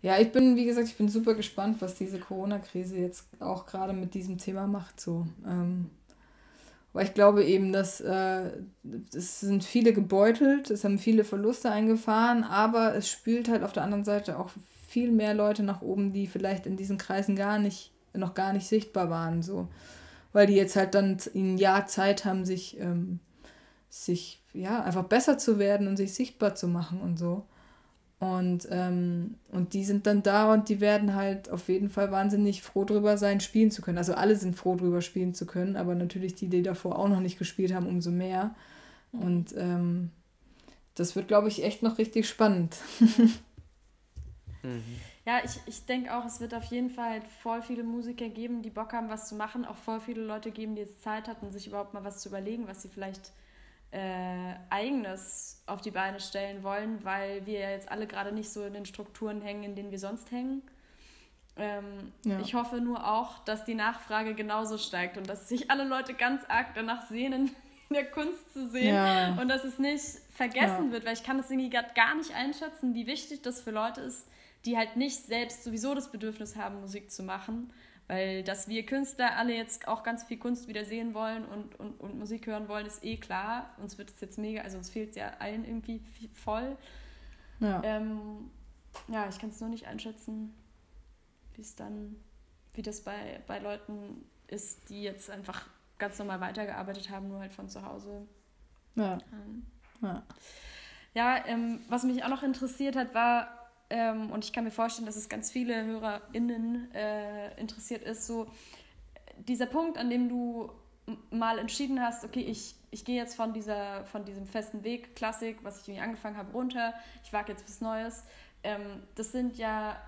Ja, ich bin, wie gesagt, ich bin super gespannt, was diese Corona-Krise jetzt auch gerade mit diesem Thema macht. So. Ähm, weil ich glaube eben, dass äh, es sind viele gebeutelt, es haben viele Verluste eingefahren, aber es spült halt auf der anderen Seite auch viel mehr Leute nach oben, die vielleicht in diesen Kreisen gar nicht, noch gar nicht sichtbar waren. So. Weil die jetzt halt dann ein Jahr Zeit haben, sich, ähm, sich ja, einfach besser zu werden und sich sichtbar zu machen und so. Und, ähm, und die sind dann da und die werden halt auf jeden Fall wahnsinnig froh drüber sein, spielen zu können. Also alle sind froh drüber, spielen zu können, aber natürlich die, die davor auch noch nicht gespielt haben, umso mehr. Und ähm, das wird, glaube ich, echt noch richtig spannend. mhm. Ja, ich, ich denke auch, es wird auf jeden Fall halt voll viele Musiker geben, die Bock haben, was zu machen. Auch voll viele Leute geben, die jetzt Zeit hatten, sich überhaupt mal was zu überlegen, was sie vielleicht äh, eigenes auf die Beine stellen wollen, weil wir ja jetzt alle gerade nicht so in den Strukturen hängen, in denen wir sonst hängen. Ähm, ja. Ich hoffe nur auch, dass die Nachfrage genauso steigt und dass sich alle Leute ganz arg danach sehnen, in der Kunst zu sehen ja. und dass es nicht vergessen ja. wird, weil ich kann das irgendwie gerade gar nicht einschätzen, wie wichtig das für Leute ist, die halt nicht selbst sowieso das Bedürfnis haben, Musik zu machen weil dass wir Künstler alle jetzt auch ganz viel Kunst wieder sehen wollen und, und, und Musik hören wollen, ist eh klar. Uns wird es jetzt mega, also uns fehlt es ja allen irgendwie voll. Ja, ähm, ja ich kann es nur nicht einschätzen, wie es dann, wie das bei, bei Leuten ist, die jetzt einfach ganz normal weitergearbeitet haben, nur halt von zu Hause. Ja. Ähm, ja, ja ähm, was mich auch noch interessiert hat, war, ähm, und ich kann mir vorstellen, dass es ganz viele HörerInnen äh, interessiert ist, so dieser Punkt, an dem du mal entschieden hast, okay, ich, ich gehe jetzt von, dieser, von diesem festen Weg, Klassik, was ich irgendwie angefangen habe, runter, ich wage jetzt was Neues. Ähm, das sind ja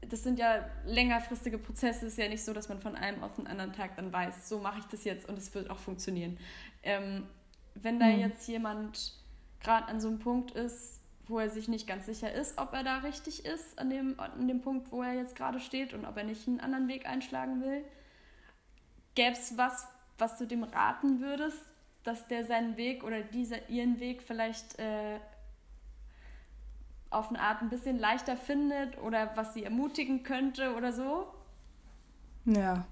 das sind ja längerfristige Prozesse. Es ist ja nicht so, dass man von einem auf den anderen Tag dann weiß, so mache ich das jetzt und es wird auch funktionieren. Ähm, wenn da mhm. jetzt jemand gerade an so einem Punkt ist, wo er sich nicht ganz sicher ist, ob er da richtig ist an dem, an dem Punkt, wo er jetzt gerade steht und ob er nicht einen anderen Weg einschlagen will. Gäbe es was, was du dem raten würdest, dass der seinen Weg oder dieser ihren Weg vielleicht äh, auf eine Art ein bisschen leichter findet oder was sie ermutigen könnte oder so? Ja.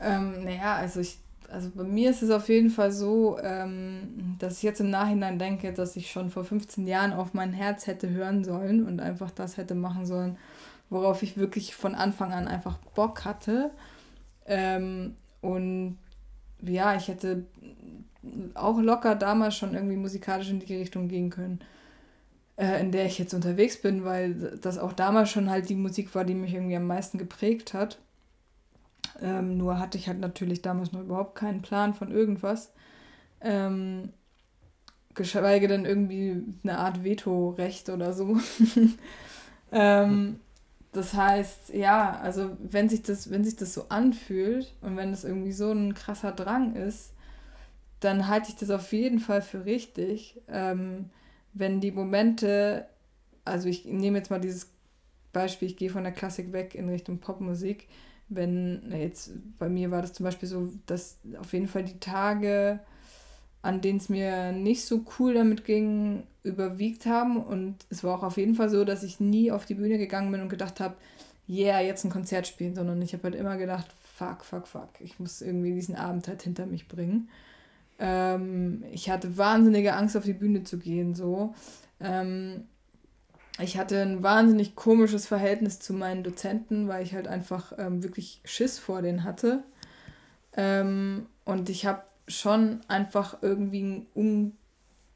Ähm, naja, also ich also bei mir ist es auf jeden Fall so, ähm, dass ich jetzt im Nachhinein denke, dass ich schon vor 15 Jahren auf mein Herz hätte hören sollen und einfach das hätte machen sollen, worauf ich wirklich von Anfang an einfach Bock hatte. Ähm, und ja, ich hätte auch locker damals schon irgendwie musikalisch in die Richtung gehen können, äh, in der ich jetzt unterwegs bin, weil das auch damals schon halt die Musik war, die mich irgendwie am meisten geprägt hat. Ähm, nur hatte ich halt natürlich damals noch überhaupt keinen Plan von irgendwas. Ähm, geschweige denn irgendwie eine Art Vetorecht oder so. ähm, das heißt, ja, also wenn sich das, wenn sich das so anfühlt und wenn es irgendwie so ein krasser Drang ist, dann halte ich das auf jeden Fall für richtig. Ähm, wenn die Momente, also ich nehme jetzt mal dieses Beispiel, ich gehe von der Klassik weg in Richtung Popmusik, wenn jetzt bei mir war das zum Beispiel so, dass auf jeden Fall die Tage, an denen es mir nicht so cool damit ging, überwiegt haben. Und es war auch auf jeden Fall so, dass ich nie auf die Bühne gegangen bin und gedacht habe, yeah, jetzt ein Konzert spielen, sondern ich habe halt immer gedacht, fuck, fuck, fuck, ich muss irgendwie diesen Abend halt hinter mich bringen. Ähm, ich hatte wahnsinnige Angst, auf die Bühne zu gehen, so. Ähm, ich hatte ein wahnsinnig komisches Verhältnis zu meinen Dozenten, weil ich halt einfach ähm, wirklich Schiss vor denen hatte. Ähm, und ich habe schon einfach irgendwie ein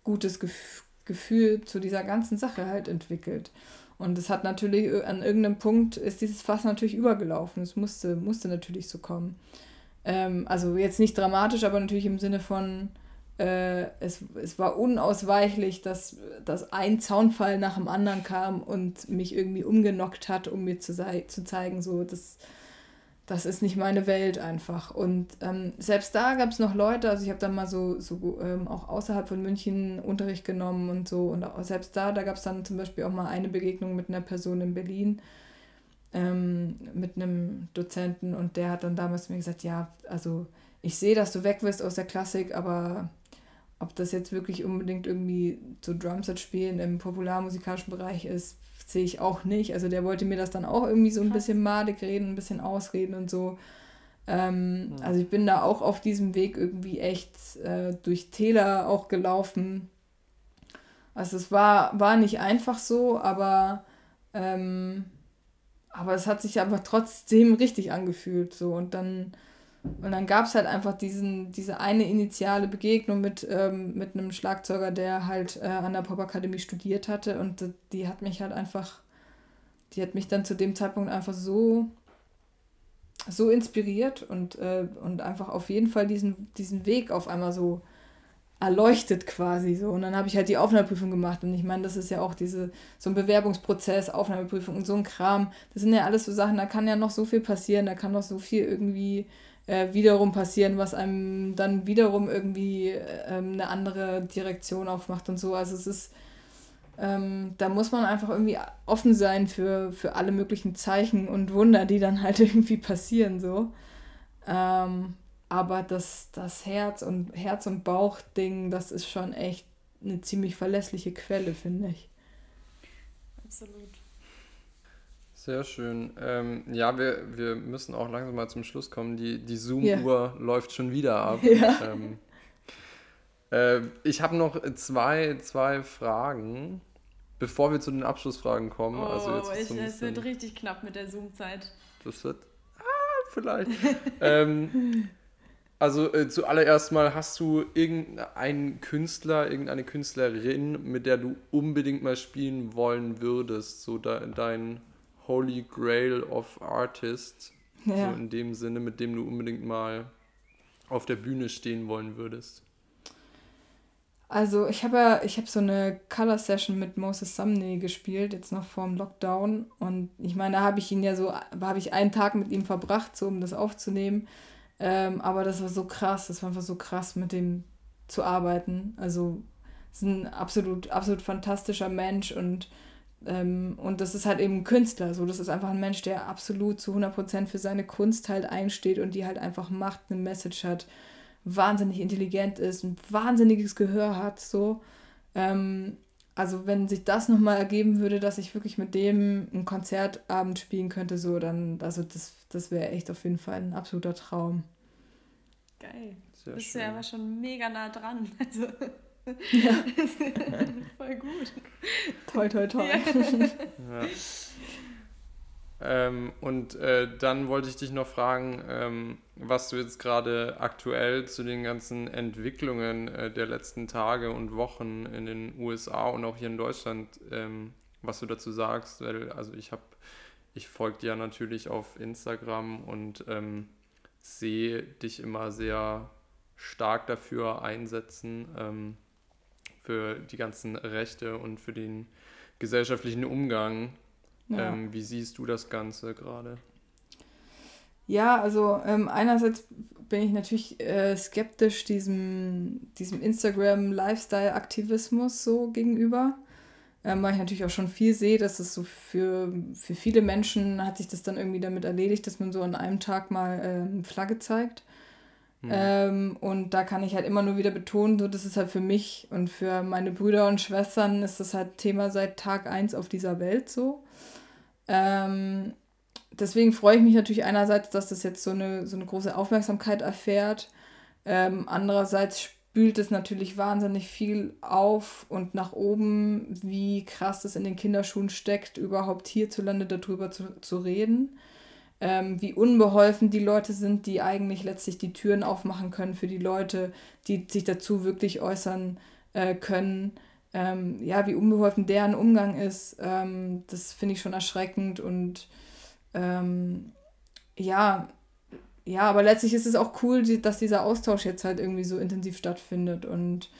ungutes Gef Gefühl zu dieser ganzen Sache halt entwickelt. Und es hat natürlich an irgendeinem Punkt ist dieses Fass natürlich übergelaufen. Es musste, musste natürlich so kommen. Ähm, also jetzt nicht dramatisch, aber natürlich im Sinne von, äh, es, es war unausweichlich, dass, dass ein Zaunfall nach dem anderen kam und mich irgendwie umgenockt hat, um mir zu, zu zeigen, so, das, das ist nicht meine Welt einfach. Und ähm, selbst da gab es noch Leute, also ich habe dann mal so, so ähm, auch außerhalb von München Unterricht genommen und so. Und selbst da, da gab es dann zum Beispiel auch mal eine Begegnung mit einer Person in Berlin, ähm, mit einem Dozenten. Und der hat dann damals mir gesagt, ja, also ich sehe, dass du weg wirst aus der Klassik, aber ob das jetzt wirklich unbedingt irgendwie so Drumset spielen im popularmusikalischen Bereich ist, sehe ich auch nicht. Also der wollte mir das dann auch irgendwie so ein Krass. bisschen madig reden, ein bisschen ausreden und so. Ähm, ja. Also ich bin da auch auf diesem Weg irgendwie echt äh, durch Täler auch gelaufen. Also es war, war nicht einfach so, aber, ähm, aber es hat sich einfach trotzdem richtig angefühlt. So. Und dann und dann gab es halt einfach diesen, diese eine initiale Begegnung mit, ähm, mit einem Schlagzeuger, der halt äh, an der Popakademie studiert hatte. Und die hat mich halt einfach, die hat mich dann zu dem Zeitpunkt einfach so, so inspiriert und, äh, und einfach auf jeden Fall diesen, diesen Weg auf einmal so erleuchtet quasi so. Und dann habe ich halt die Aufnahmeprüfung gemacht. Und ich meine, das ist ja auch diese, so ein Bewerbungsprozess, Aufnahmeprüfung und so ein Kram. Das sind ja alles so Sachen, da kann ja noch so viel passieren, da kann noch so viel irgendwie äh, wiederum passieren, was einem dann wiederum irgendwie ähm, eine andere Direktion aufmacht und so. Also es ist, ähm, da muss man einfach irgendwie offen sein für, für alle möglichen Zeichen und Wunder, die dann halt irgendwie passieren so. Ähm, aber das, das Herz und Herz und Bauch-Ding, das ist schon echt eine ziemlich verlässliche Quelle, finde ich. Absolut. Sehr schön. Ähm, ja, wir, wir müssen auch langsam mal zum Schluss kommen. Die, die Zoom-Uhr yeah. läuft schon wieder ab. Ja. Ähm, äh, ich habe noch zwei, zwei Fragen, bevor wir zu den Abschlussfragen kommen. Oh, also jetzt ich, es wird richtig knapp mit der Zoom-Zeit. Das wird. Ah, vielleicht. ähm, also äh, zuallererst mal, hast du irgendeinen Künstler, irgendeine Künstlerin, mit der du unbedingt mal spielen wollen würdest? So de, dein Holy Grail of Artists. Ja. So in dem Sinne, mit dem du unbedingt mal auf der Bühne stehen wollen würdest. Also ich habe ja, ich habe so eine Color Session mit Moses Sumney gespielt, jetzt noch vorm Lockdown. Und ich meine, da habe ich ihn ja so, habe ich einen Tag mit ihm verbracht, so um das aufzunehmen. Ähm, aber das war so krass, das war einfach so krass, mit dem zu arbeiten. Also ist ein absolut, absolut fantastischer Mensch und ähm, und das ist halt eben ein Künstler. So, das ist einfach ein Mensch, der absolut zu 100% für seine Kunst halt einsteht und die halt einfach macht, eine Message hat, wahnsinnig intelligent ist, ein wahnsinniges Gehör hat. So. Ähm, also wenn sich das nochmal ergeben würde, dass ich wirklich mit dem einen Konzertabend spielen könnte, so, dann, also das, das wäre echt auf jeden Fall ein absoluter Traum. Geil. Sehr Bist schön. du ja aber schon mega nah dran. Also ja. Voll gut. Toll, toll, toll. Ja. ja. Ähm, und äh, dann wollte ich dich noch fragen, ähm, was du jetzt gerade aktuell zu den ganzen Entwicklungen äh, der letzten Tage und Wochen in den USA und auch hier in Deutschland, ähm, was du dazu sagst. Weil, also ich habe, ich folge dir natürlich auf Instagram und ähm, sehe dich immer sehr stark dafür einsetzen ähm, für die ganzen Rechte und für den gesellschaftlichen Umgang. Ja. Ähm, wie siehst du das Ganze gerade? Ja, also ähm, einerseits bin ich natürlich äh, skeptisch diesem, diesem Instagram-Lifestyle-Aktivismus so gegenüber, ähm, weil ich natürlich auch schon viel sehe, dass es so für, für viele Menschen hat sich das dann irgendwie damit erledigt, dass man so an einem Tag mal ähm, Flagge zeigt. Mhm. Ähm, und da kann ich halt immer nur wieder betonen, so das ist halt für mich und für meine Brüder und Schwestern ist das halt Thema seit Tag 1 auf dieser Welt so. Ähm, deswegen freue ich mich natürlich einerseits, dass das jetzt so eine, so eine große Aufmerksamkeit erfährt. Ähm, andererseits spült es natürlich wahnsinnig viel auf und nach oben, wie krass es in den Kinderschuhen steckt, überhaupt hierzulande darüber zu, zu reden ähm, wie unbeholfen die Leute sind, die eigentlich letztlich die Türen aufmachen können für die Leute, die sich dazu wirklich äußern äh, können. ähm, ja, wie unbeholfen deren Umgang ist, ähm, das finde ich schon erschreckend und ähm, ja, ja, aber letztlich ist es auch cool, dass dieser Austausch jetzt halt irgendwie so intensiv stattfindet und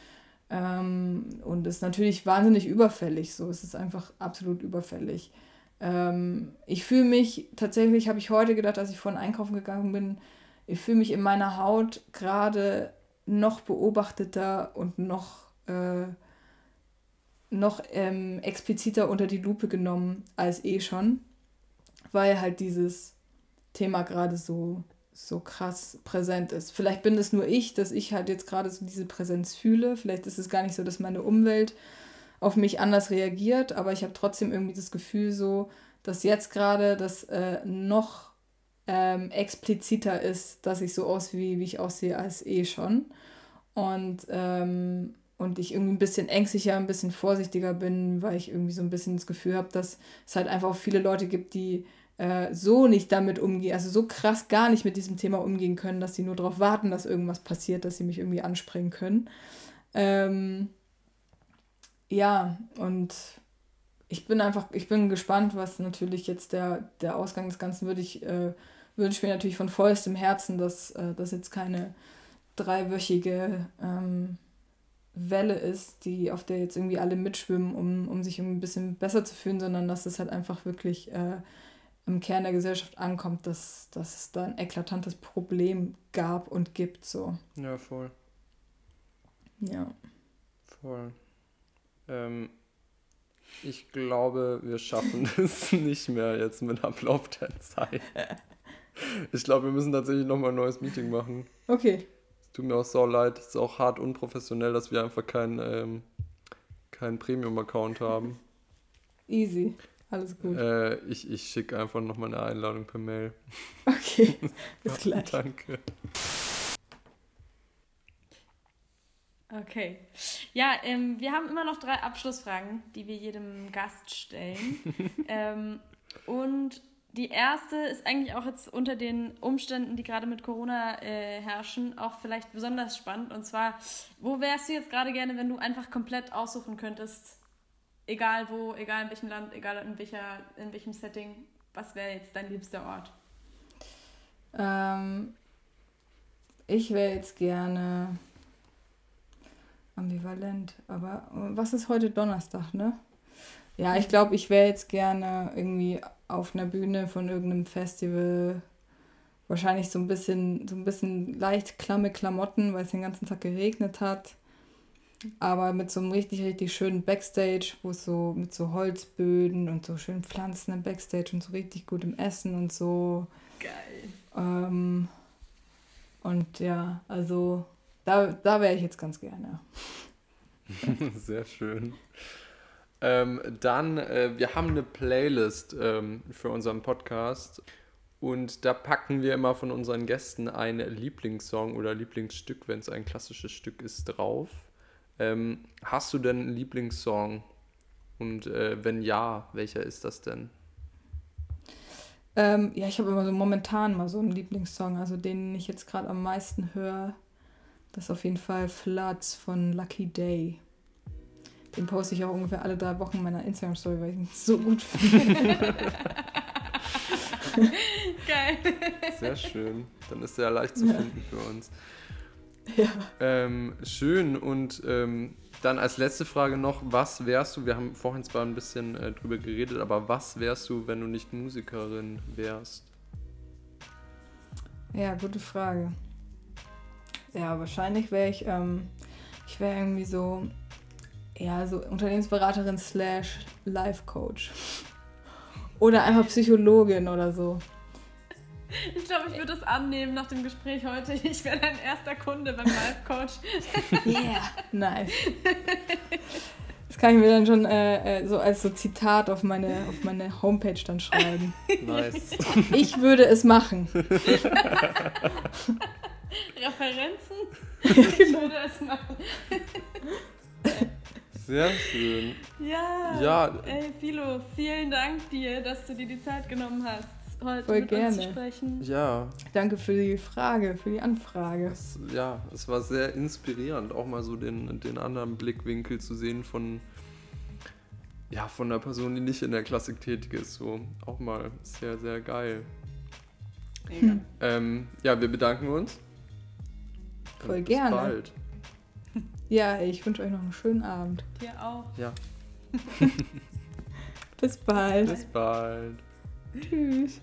ähm, und ist natürlich wahnsinnig überfällig. So, es ist einfach absolut überfällig. Ähm, ich fühle mich tatsächlich, habe ich heute gedacht, als ich vorhin einkaufen gegangen bin, ich fühle mich in meiner Haut gerade noch beobachteter und noch, äh, noch ähm, expliziter unter die Lupe genommen als eh schon, weil halt dieses Thema gerade so, so krass präsent ist. Vielleicht bin es nur ich, dass ich halt jetzt gerade so diese Präsenz fühle. Vielleicht ist es gar nicht so, dass meine Umwelt auf mich anders reagiert, aber ich habe trotzdem irgendwie das Gefühl so, dass jetzt gerade das äh, noch ähm, expliziter ist, dass ich so aussehe, wie ich aussehe, als eh schon. Und, ähm, und ich irgendwie ein bisschen ängstlicher, ein bisschen vorsichtiger bin, weil ich irgendwie so ein bisschen das Gefühl habe, dass es halt einfach auch viele Leute gibt, die äh, so nicht damit umgehen, also so krass gar nicht mit diesem Thema umgehen können, dass sie nur darauf warten, dass irgendwas passiert, dass sie mich irgendwie ansprechen können. Ähm, ja, und ich bin einfach, ich bin gespannt, was natürlich jetzt der, der Ausgang des Ganzen würde. Ich äh, wünsche mir natürlich von vollstem Herzen, dass äh, das jetzt keine dreiwöchige ähm, Welle ist, die, auf der jetzt irgendwie alle mitschwimmen, um, um sich ein bisschen besser zu fühlen, sondern dass es halt einfach wirklich äh, im Kern der Gesellschaft ankommt, dass, dass es da ein eklatantes Problem gab und gibt. So. Ja, voll. Ja. Voll. Ähm, ich glaube, wir schaffen es nicht mehr jetzt mit Ablauf der Zeit. Ich glaube, wir müssen tatsächlich nochmal ein neues Meeting machen. Okay. Es tut mir auch so leid. Es ist auch hart unprofessionell, dass wir einfach keinen ähm, kein Premium-Account haben. Easy. Alles gut. Äh, ich ich schicke einfach nochmal eine Einladung per Mail. Okay. Bis gleich. Danke. Okay. Ja, ähm, wir haben immer noch drei Abschlussfragen, die wir jedem Gast stellen. ähm, und die erste ist eigentlich auch jetzt unter den Umständen, die gerade mit Corona äh, herrschen, auch vielleicht besonders spannend. Und zwar, wo wärst du jetzt gerade gerne, wenn du einfach komplett aussuchen könntest, egal wo, egal in welchem Land, egal in, welcher, in welchem Setting, was wäre jetzt dein liebster Ort? Ähm, ich wäre jetzt gerne ambivalent. Aber äh, was ist heute Donnerstag, ne? Ja, ich glaube, ich wäre jetzt gerne irgendwie auf einer Bühne von irgendeinem Festival. Wahrscheinlich so ein bisschen, so ein bisschen leicht klamme Klamotten, weil es den ganzen Tag geregnet hat. Aber mit so einem richtig, richtig schönen Backstage, wo es so mit so Holzböden und so schönen Pflanzen im Backstage und so richtig gutem Essen und so. Geil. Ähm, und ja, also da, da wäre ich jetzt ganz gerne. Sehr schön. Ähm, dann, äh, wir haben eine Playlist ähm, für unseren Podcast und da packen wir immer von unseren Gästen ein Lieblingssong oder Lieblingsstück, wenn es ein klassisches Stück ist, drauf. Ähm, hast du denn einen Lieblingssong? Und äh, wenn ja, welcher ist das denn? Ähm, ja, ich habe immer so momentan mal so einen Lieblingssong, also den ich jetzt gerade am meisten höre. Das ist auf jeden Fall Floods von Lucky Day. Den poste ich auch ungefähr alle drei Wochen in meiner Instagram-Story, weil ich ihn so gut finde. Geil. Sehr schön. Dann ist er leicht zu finden ja. für uns. Ja. Ähm, schön. Und ähm, dann als letzte Frage noch, was wärst du, wir haben vorhin zwar ein bisschen äh, drüber geredet, aber was wärst du, wenn du nicht Musikerin wärst? Ja, gute Frage. Ja, wahrscheinlich wäre ich, ähm, ich wäre irgendwie so, ja, so Unternehmensberaterin slash Life Coach. Oder einfach Psychologin oder so. Ich glaube, ich würde das annehmen nach dem Gespräch heute. Ich wäre dein erster Kunde beim Life Coach. yeah, nice. Das kann ich mir dann schon äh, äh, so als so Zitat auf meine, auf meine Homepage dann schreiben. Nice. Ich würde es machen. Referenzen. Ich würde es machen. Sehr schön. Ja. Ja. Ey, Philo, vielen Dank dir, dass du dir die Zeit genommen hast. Heute Voll mit gerne. uns zu sprechen. Ja. Danke für die Frage, für die Anfrage. Es, ja, es war sehr inspirierend, auch mal so den, den anderen Blickwinkel zu sehen von, ja, von einer Person, die nicht in der Klassik tätig ist. So auch mal sehr, sehr geil. Ja, ähm, ja wir bedanken uns. Voll gerne. Bis bald. Ja, ich wünsche euch noch einen schönen Abend. Dir auch. Ja. Bis bald. Bis bald. Tschüss.